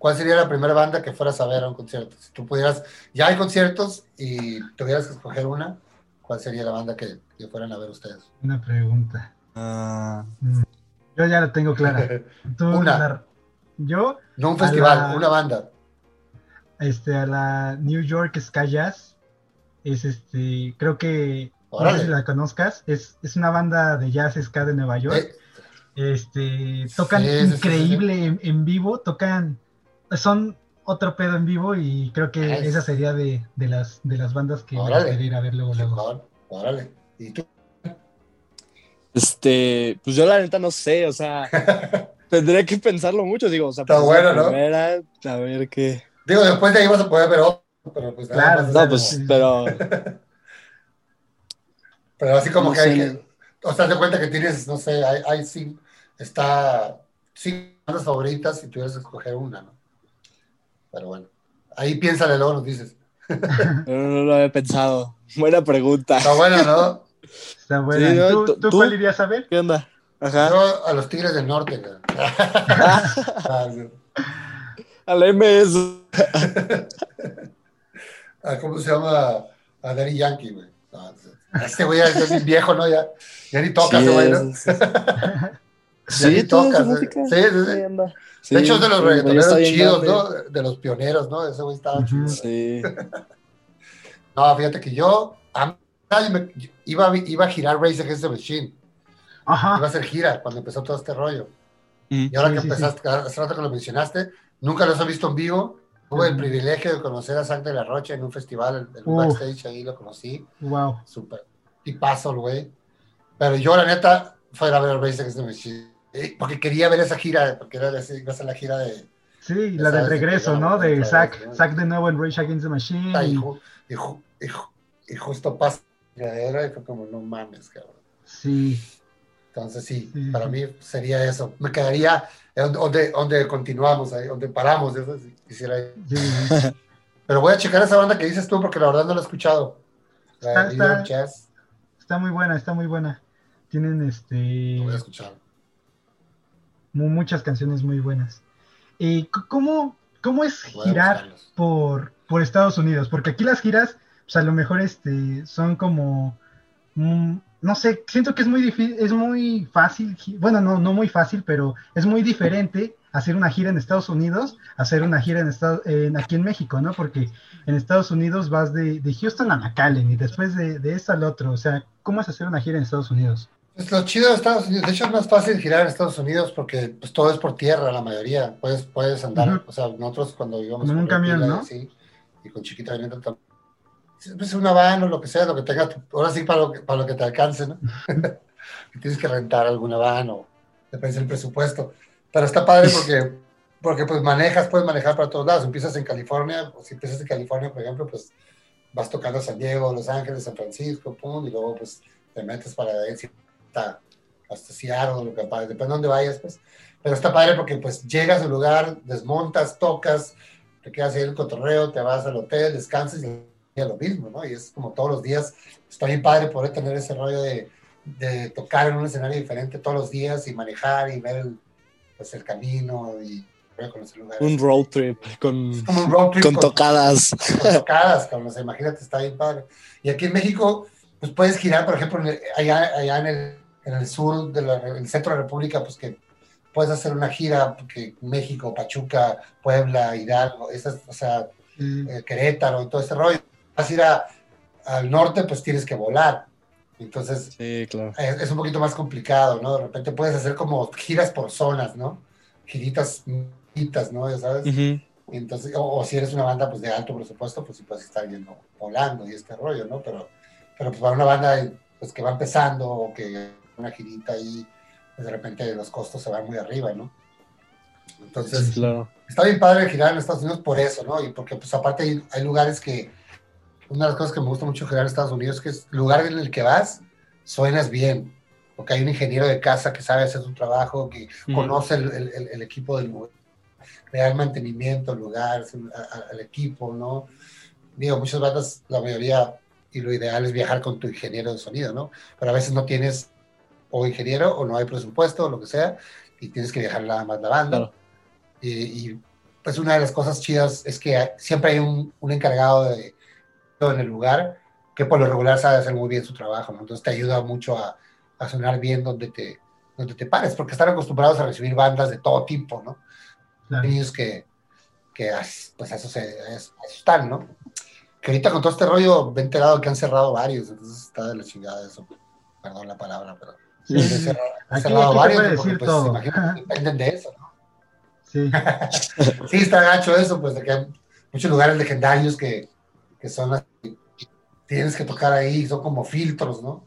cuál sería la primera banda que fueras a ver a un concierto? Si tú pudieras, ya hay conciertos y tuvieras que escoger una, ¿cuál sería la banda que, fueran a ver ustedes? Una pregunta. Ah. Mm, yo ya la tengo clara. *laughs* una. yo. No un festival, una banda. Este, a la New York Sky Jazz es este, creo que, no sé si la conozcas, es, es una banda de jazz ska de Nueva York. Eh. Este, tocan increíble en, vivo, tocan, son otro pedo en vivo y creo que esa sería de, de, las, de las bandas que voy a ir a ver luego. luego. Órale. ¿Y tú? Este, pues yo la neta no sé, o sea, *laughs* tendría que pensarlo mucho, digo, o sea, Está pues, bueno, ¿no? primera, a ver qué. Digo, después de ahí vas a poder ver otro, pero pues nada Claro, más, No, pues, pero *laughs* Pero así como No que hay sé. que. O sea, te cuenta que tienes, no sé, hay, hay cinco, está cinco bandas favoritas y tuvieras que escoger una, ¿no? Pero bueno, ahí piénsale, luego nos dices. *laughs* no, no lo había pensado. Buena pregunta. Está bueno, ¿no? Está buena. Sí, ¿Y ¿no? ¿Tú, ¿Tú- tú cuál irías a ver? ¿Qué onda? Ajá. Yo a los Tigres del Norte, güey. Ah, sí. Al MS. *laughs* Ah, ¿Cómo se llama? A Daddy Yankee, güey. No, este güey ya es viejo, ¿no? Ya, ya ni toca Sí, ese güey, ¿no? *laughs* Sí, tocas, ¿eh? Sí, sí, sí. De hecho, es de los reggaetoneros chidos. ¿no? De los pioneros, ¿no? Ese güey estaba chido. Sí. *laughs* No, fíjate que yo, a- me- iba, a- iba a girar Race Against the Machine. Iba a Ajá. hacer gira cuando empezó todo este rollo. Mm. Y ahora que empezaste, hace rato que lo mencionaste, nunca los he visto en vivo. Tuve el privilegio de conocer a Zack de la Rocha en un festival, en un backstage, ahí lo conocí. Wow. Súper tipazo el güey. Pero yo, la neta, fue a ver Race Against the Machine. Eh, Porque quería ver esa gira, porque era de- la gira de. Sí, Ya la del regreso, ¿no? De Zack, ¿no? Zack de nuevo en Rage Against the Machine. Y, y- y y y justo pasa la y fue como, no mames, cabrón. Sí, Entonces, sí, Sí, para mí sería eso. Me quedaría eh, donde, donde continuamos, ahí, donde paramos. Eso sí, quisiera sí. *laughs* Pero voy a checar esa banda que dices tú, porque la verdad no la he escuchado. La Está- de está- Está muy buena, está muy buena. Tienen este lo voy a escuchar. Mu- muchas canciones muy buenas. ¿Y c- cómo, cómo es girar por, por Estados Unidos? Porque aquí las giras, pues a lo mejor este, son como, mm, no sé, siento que es muy difícil, es muy fácil, bueno, no, no muy fácil, pero es muy diferente hacer una gira en Estados Unidos, hacer una gira en Estados, en- aquí en México, ¿no? Porque en Estados Unidos vas de, de Houston a McAllen y después de, de eso al otro, o sea, ¿cómo es hacer una gira en Estados Unidos? Pues lo chido de Estados Unidos, de hecho es más fácil girar en Estados Unidos porque pues todo es por tierra la mayoría, puedes, puedes andar, o sea, nosotros cuando íbamos Como en un con camión, ¿no? así, y con chiquita viniendo pues una van o lo que sea, lo que tengas, tu- ahora sí para lo que, para lo que te alcance, ¿no? *laughs* Tienes que rentar alguna van o depende del presupuesto, pero está padre porque, porque pues manejas, puedes manejar para todos lados, empiezas en California, o si empiezas en California, por ejemplo, pues vas tocando San Diego, Los Ángeles, San Francisco, pum, y luego pues te metes para hasta, hasta Seattle, lo que pasa, depende de dónde vayas, pues. Pero está padre porque pues llegas al lugar, desmontas, tocas, te quedas ahí en el cotorreo, te vas al hotel, descansas y es lo mismo, ¿no? Y es como todos los días, está bien padre poder tener ese rollo de, de tocar en un escenario diferente todos los días y manejar y ver el, pues, el camino y conocer lugares. Un road trip con, como un road trip con con- tocadas. con tocadas, cabrón, o sea, imagínate, está bien padre. Y aquí en México, pues puedes girar, por ejemplo, allá, allá en, el, en el sur, del centro de la República, pues que puedes hacer una gira, porque México, Pachuca, Puebla, Hidalgo, esas, o sea, Sí. eh, Querétaro y todo ese rollo. Vas a ir a- al norte, pues tienes que volar. Entonces, Sí, claro. es, es un poquito más complicado, ¿no? De repente puedes hacer como giras por zonas, ¿no? Giritas, giritas, ¿no? Ya sabes. Ujú. Entonces, o, o si eres una banda pues de alto presupuesto, pues sí puedes estar yendo volando y este rollo, ¿no? Pero, pero pues para una banda pues que va empezando o que una girita ahí, pues de repente los costos se van muy arriba, ¿no? Entonces, Sí, claro. está bien padre girar en Estados Unidos por eso, ¿no? Y porque pues aparte hay, hay lugares que, una de las cosas que me gusta mucho girar en Estados Unidos es que es lugar en el que vas, suenas bien, porque hay un ingeniero de casa que sabe hacer su trabajo, que Ujú. conoce el, el- el- equipo del lugar, le da el mantenimiento al lugar, al equipo, ¿no? Digo, muchas bandas, la mayoría, y lo ideal es viajar con tu ingeniero de sonido, ¿no? Pero a veces no tienes o ingeniero o no hay presupuesto o lo que sea, y tienes que viajar nada más la banda. Claro. Y, y, pues una de las cosas chidas es que hay- siempre hay un, un encargado de, en el lugar que por lo regular sabe hacer muy bien su trabajo, ¿no? Entonces te ayuda mucho a, a sonar bien donde te, donde te pares, porque están acostumbrados a recibir bandas de todo tipo, ¿no? Claro. Niños que, que pues eso, se, es- eso están, ¿no? Que ahorita con todo este rollo me he enterado que han cerrado varios, entonces está de la chingada eso. Perdón la palabra, pero Sí, sí, sí. cerrado, Aquí- cerrado aquí te varios, puede decir pues, todo. dependen de eso, ¿no? Sí. *laughs* Sí, está gacho eso, pues de que hay muchos lugares legendarios que, que son así, tienes que tocar ahí, son como filtros, ¿no?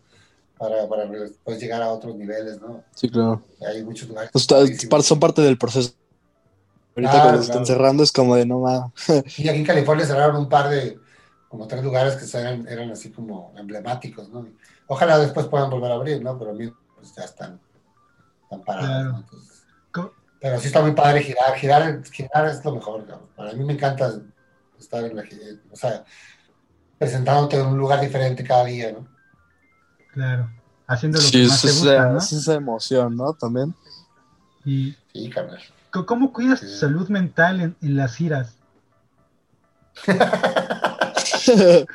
para, para después llegar a otros niveles, ¿no? Sí, claro. Hay muchos lugares. Pues, son parte del proceso. Ahorita cuando están cerrando es como de no más. *laughs* Y aquí en California cerraron un par de, como tres lugares que eran, eran así como emblemáticos, ¿no? Ojalá después puedan volver a abrir, ¿no? Pero a mí pues, ya están, están parados. Pero sí está muy padre girar, girar, girar es lo mejor, ¿no? Para mí me encanta estar en la, o sea, presentándote en un lugar diferente cada día, ¿no? Claro, haciendo lo que más te gusta, ¿no? Es esa emoción, ¿no? También. Y, sí, carnal. ¿Cómo cuidas tu salud mental en, en las iras? *laughs*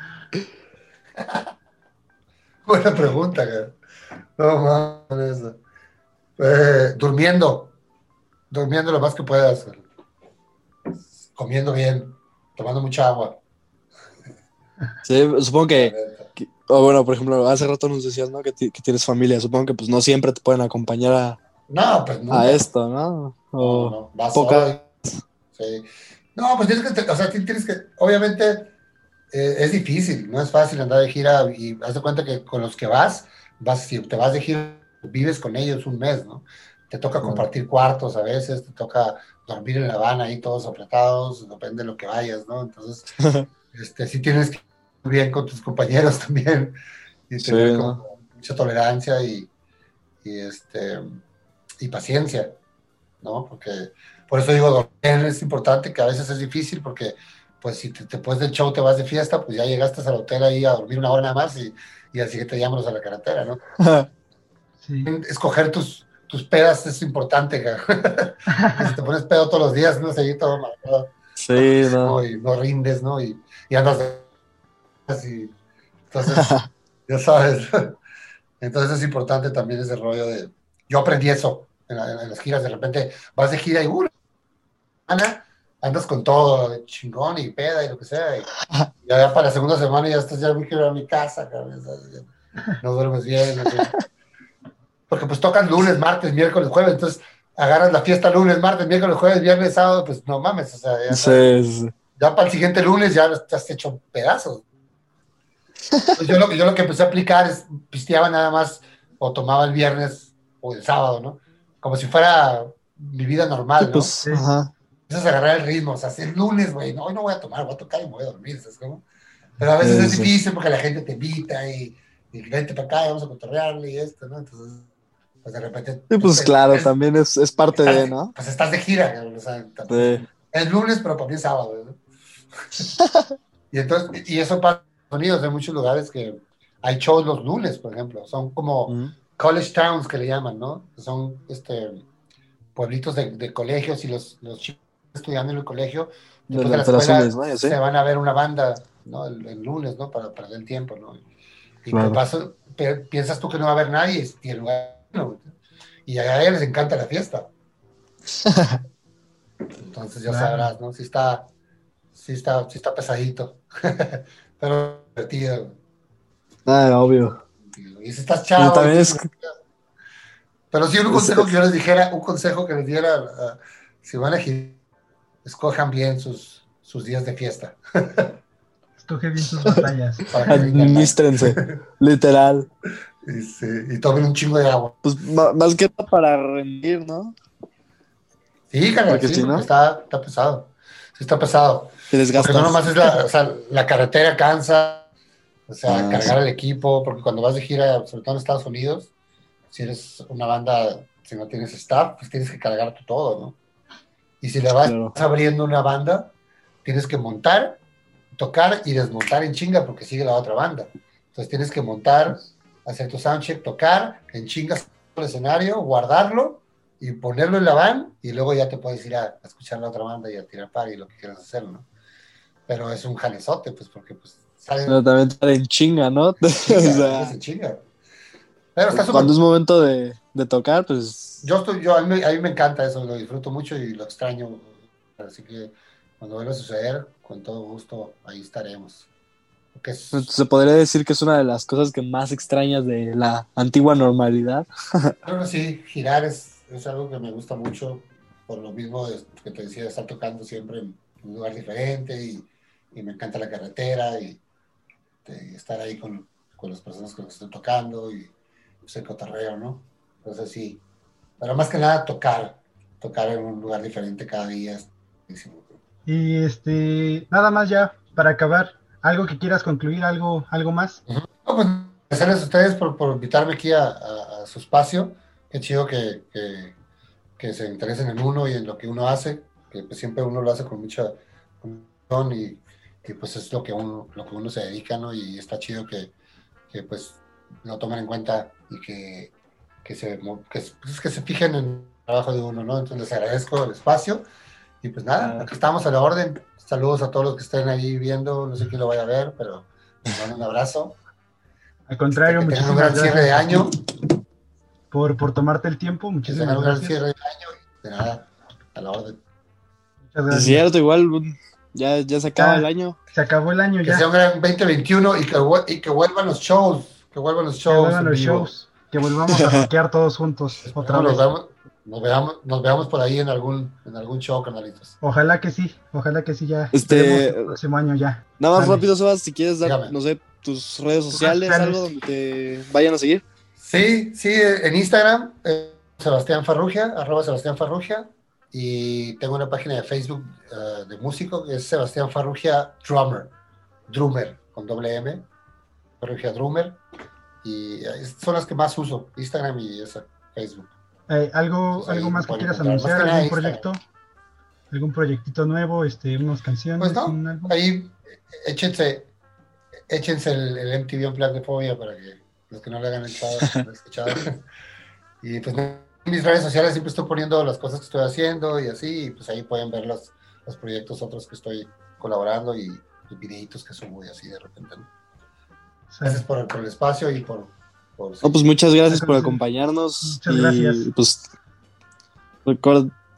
Buena pregunta, cara. No mames. Eh, durmiendo. Durmiendo lo más que puedas. Comiendo bien. Tomando mucha agua. Sí, supongo que, o bueno, por ejemplo, hace rato nos decías, ¿no? Que, tienes familia. Supongo que pues no siempre te pueden acompañar a, no, pues a esto, ¿no? O no, Vas poca... sí. No, pues tienes que, o sea, tienes que, obviamente eh, es difícil, no es fácil andar de gira y haz de cuenta que con los que vas, vas, si te vas de gira, vives con ellos un mes, ¿no? Te toca compartir cuartos a veces, te toca dormir en la van ahí todos apretados, depende de lo que vayas, ¿no? Entonces, *laughs* este, sí tienes que ir bien con tus compañeros *laughs* también y tener mucha tolerancia y, y, este, y paciencia, ¿no? Porque por eso digo, dormir es importante, que a veces es difícil porque pues si te, después del show te vas de fiesta, pues ya llegaste al hotel ahí a dormir una hora nada más y, y al siguiente llámanos a la carretera, ¿no? Escoger tus, tus pedas es importante, *laughs* si te pones pedo todos los días, no sé, todo marcado. Sí, no. Y no rindes, ¿no? Y, y andas así. Entonces, ya sabes. *laughs* Entonces es importante también ese rollo de... Yo aprendí eso en, las giras, de repente vas de gira y... Uh, Ana, andas con todo, chingón y peda y lo que sea. Y, ya para la segunda semana ya estás, ya me quiero a mi casa, no duermes bien. Porque pues tocan lunes, martes, miércoles, jueves, entonces agarras la fiesta lunes, martes, miércoles, jueves, viernes, sábado, pues no mames, o sea, ya, ya para el siguiente lunes ya estás hecho pedazos. Pues yo, lo, yo lo que empecé a aplicar es pisteaba nada más o tomaba el viernes o el sábado, ¿no? Como si fuera mi vida normal, ¿no? Pues, ajá empiezas a agarrar el ritmo, o sea, si es lunes, güey, no, hoy no voy a tomar, voy a tocar y me voy a dormir, ¿sabes cómo? Pero a veces es difícil porque la gente te invita y, y vente para acá y vamos a cotorrearle y esto, ¿no? Entonces, pues de repente... Sí, pues, pues claro, también es, es parte de, ¿no? Pues estás de gira, o sea, es lunes, pero para mí es sábado, ¿no? *laughs* y entonces, y eso pasa en Estados Unidos, hay muchos lugares que hay shows los lunes, por ejemplo, son como college towns que le llaman, ¿no? Son, este, pueblitos de, de colegios y los, los chicos estudiando en el colegio, después de, la escuela se van a ver una banda, ¿no? El, lunes, ¿no? Para perder el tiempo, ¿no? Y pasa, piensas tú que no va a haber nadie y el lugar, Y a ellos les encanta la fiesta. *laughs* Entonces ya sabrás, ¿no? Si está, si está, si está pesadito. *laughs* Pero divertido. Ah, obvio. Y si estás chavo. También es... Pero sí, un consejo que yo les dijera, un consejo que les diera, uh, si van a elegir escojan bien sus, sus días de fiesta. Escoge bien sus *laughs* batallas. Administrense, *laughs* literal. Y, y, tomen un chingo de agua. Pues más que para rendir, ¿no? Sí, carnal, sí, está, está pesado. Sí, está pesado. Te Porque no nomás es la, o sea, la carretera cansa, o sea, ah, cargar el equipo, porque cuando vas de gira, sobre todo en Estados Unidos, si eres una banda, si no tienes staff, pues tienes que cargar tú todo, ¿no? Y si le vas abriendo una banda, tienes que montar, tocar y desmontar en chinga porque sigue la otra banda. Entonces tienes que montar, hacer tu soundcheck, tocar en chinga el escenario, guardarlo y ponerlo en la van y luego ya te puedes ir a, escuchar la otra banda y a tirar par y lo que quieras hacer, ¿no? Pero es un jalezote, pues porque pues sale... Pero también sale en chinga, ¿no? *laughs* en chinga. Pero Cuando es momento de, de tocar, pues yo estoy, yo, a mí, me encanta eso, lo disfruto mucho y lo extraño. Así que cuando vuelva a suceder, con todo gusto, ahí estaremos. Se podría decir que es una de las cosas que más extrañas de la antigua normalidad. *laughs* Bueno, sí, girar es, es algo que me gusta mucho, por lo mismo que te decía, estar tocando siempre en un lugar diferente y, y me encanta la carretera y, estar ahí con, con, las personas que estoy tocando y, pues, el cotorreo, ¿no? Entonces sí, pero más que nada tocar, tocar en un lugar diferente cada día. Y este, nada más ya, para acabar, algo que quieras concluir, algo, algo más. No, pues agradecerles a ustedes por, por invitarme aquí a, su espacio. Qué chido que, que, se interesen en uno y en lo que uno hace, que pues, siempre uno lo hace con mucha y que pues es lo que uno, lo que uno se dedica, ¿no? Y está chido que, que pues lo tomen en cuenta y que, que se, que, pues, que se fijen en el trabajo de uno, ¿no? Entonces les agradezco el espacio y pues nada, aquí estamos a la orden. Saludos a todos los que estén ahí viendo, no sé quién lo vaya a ver, pero les mando un abrazo. Al contrario, muchas gracias. un gran cierre de año. Por, por tomarte el tiempo, muchísimas un gran cierre de año de nada, a la orden. Muchas gracias. Es cierto, igual ya, ya se acaba el año. Se acabó el año ya. Que sea un gran 2021 y que, y que vuelvan los shows. Que vuelvan los shows. Que vuelvan los shows. Que volvamos a rockear *laughs* todos juntos otra vez. Nos veamos, nos veamos por ahí en algún, en algún show, canalitos. Ojalá que sí, ojalá que sí ya. Este, el próximo año ya. Nada más rápido, Sebas, si quieres dar, no sé, tus redes sociales, algo donde te vayan a seguir. Sí, sí, en Instagram, eh, Sebastián Farrugia, arroba Sebastián Farrugia, y tengo una página de Facebook eh, de músico que es Sebastián Farrugia Drummer, Drummer, con doble M, Farrugia Drummer, y son las que más uso, Instagram y esa, Facebook. Eh, ¿Algo, algo más que quieras anunciar? ¿Algún proyecto? ¿Algún proyectito nuevo? Este, ¿Unas canciones? Pues no, ahí échense, échense el, el MTV Plan de Fobia para que los que no le hagan el *laughs* escuchado. *laughs* y pues en mis redes sociales siempre estoy poniendo las cosas que estoy haciendo y así, y pues ahí pueden ver los, los proyectos otros que estoy colaborando y los videitos que subo y así de repente. Gracias por, por el espacio y por no, pues muchas gracias por acompañarnos. Muchas gracias. Pues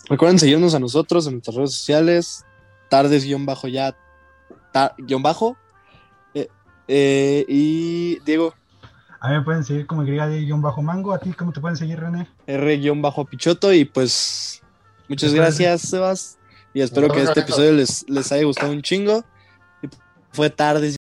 recuerden seguirnos a nosotros en nuestras redes sociales, tardes guion bajo ya, guion bajo. Eh, eh, y Diego. A mí me pueden seguir como guion bajo mango. ¿A ti cómo te pueden seguir, René? R guion bajo pichoto. Y pues muchas gracias, Sebas. Y espero que este episodio les, les haya gustado un chingo. fue tarde.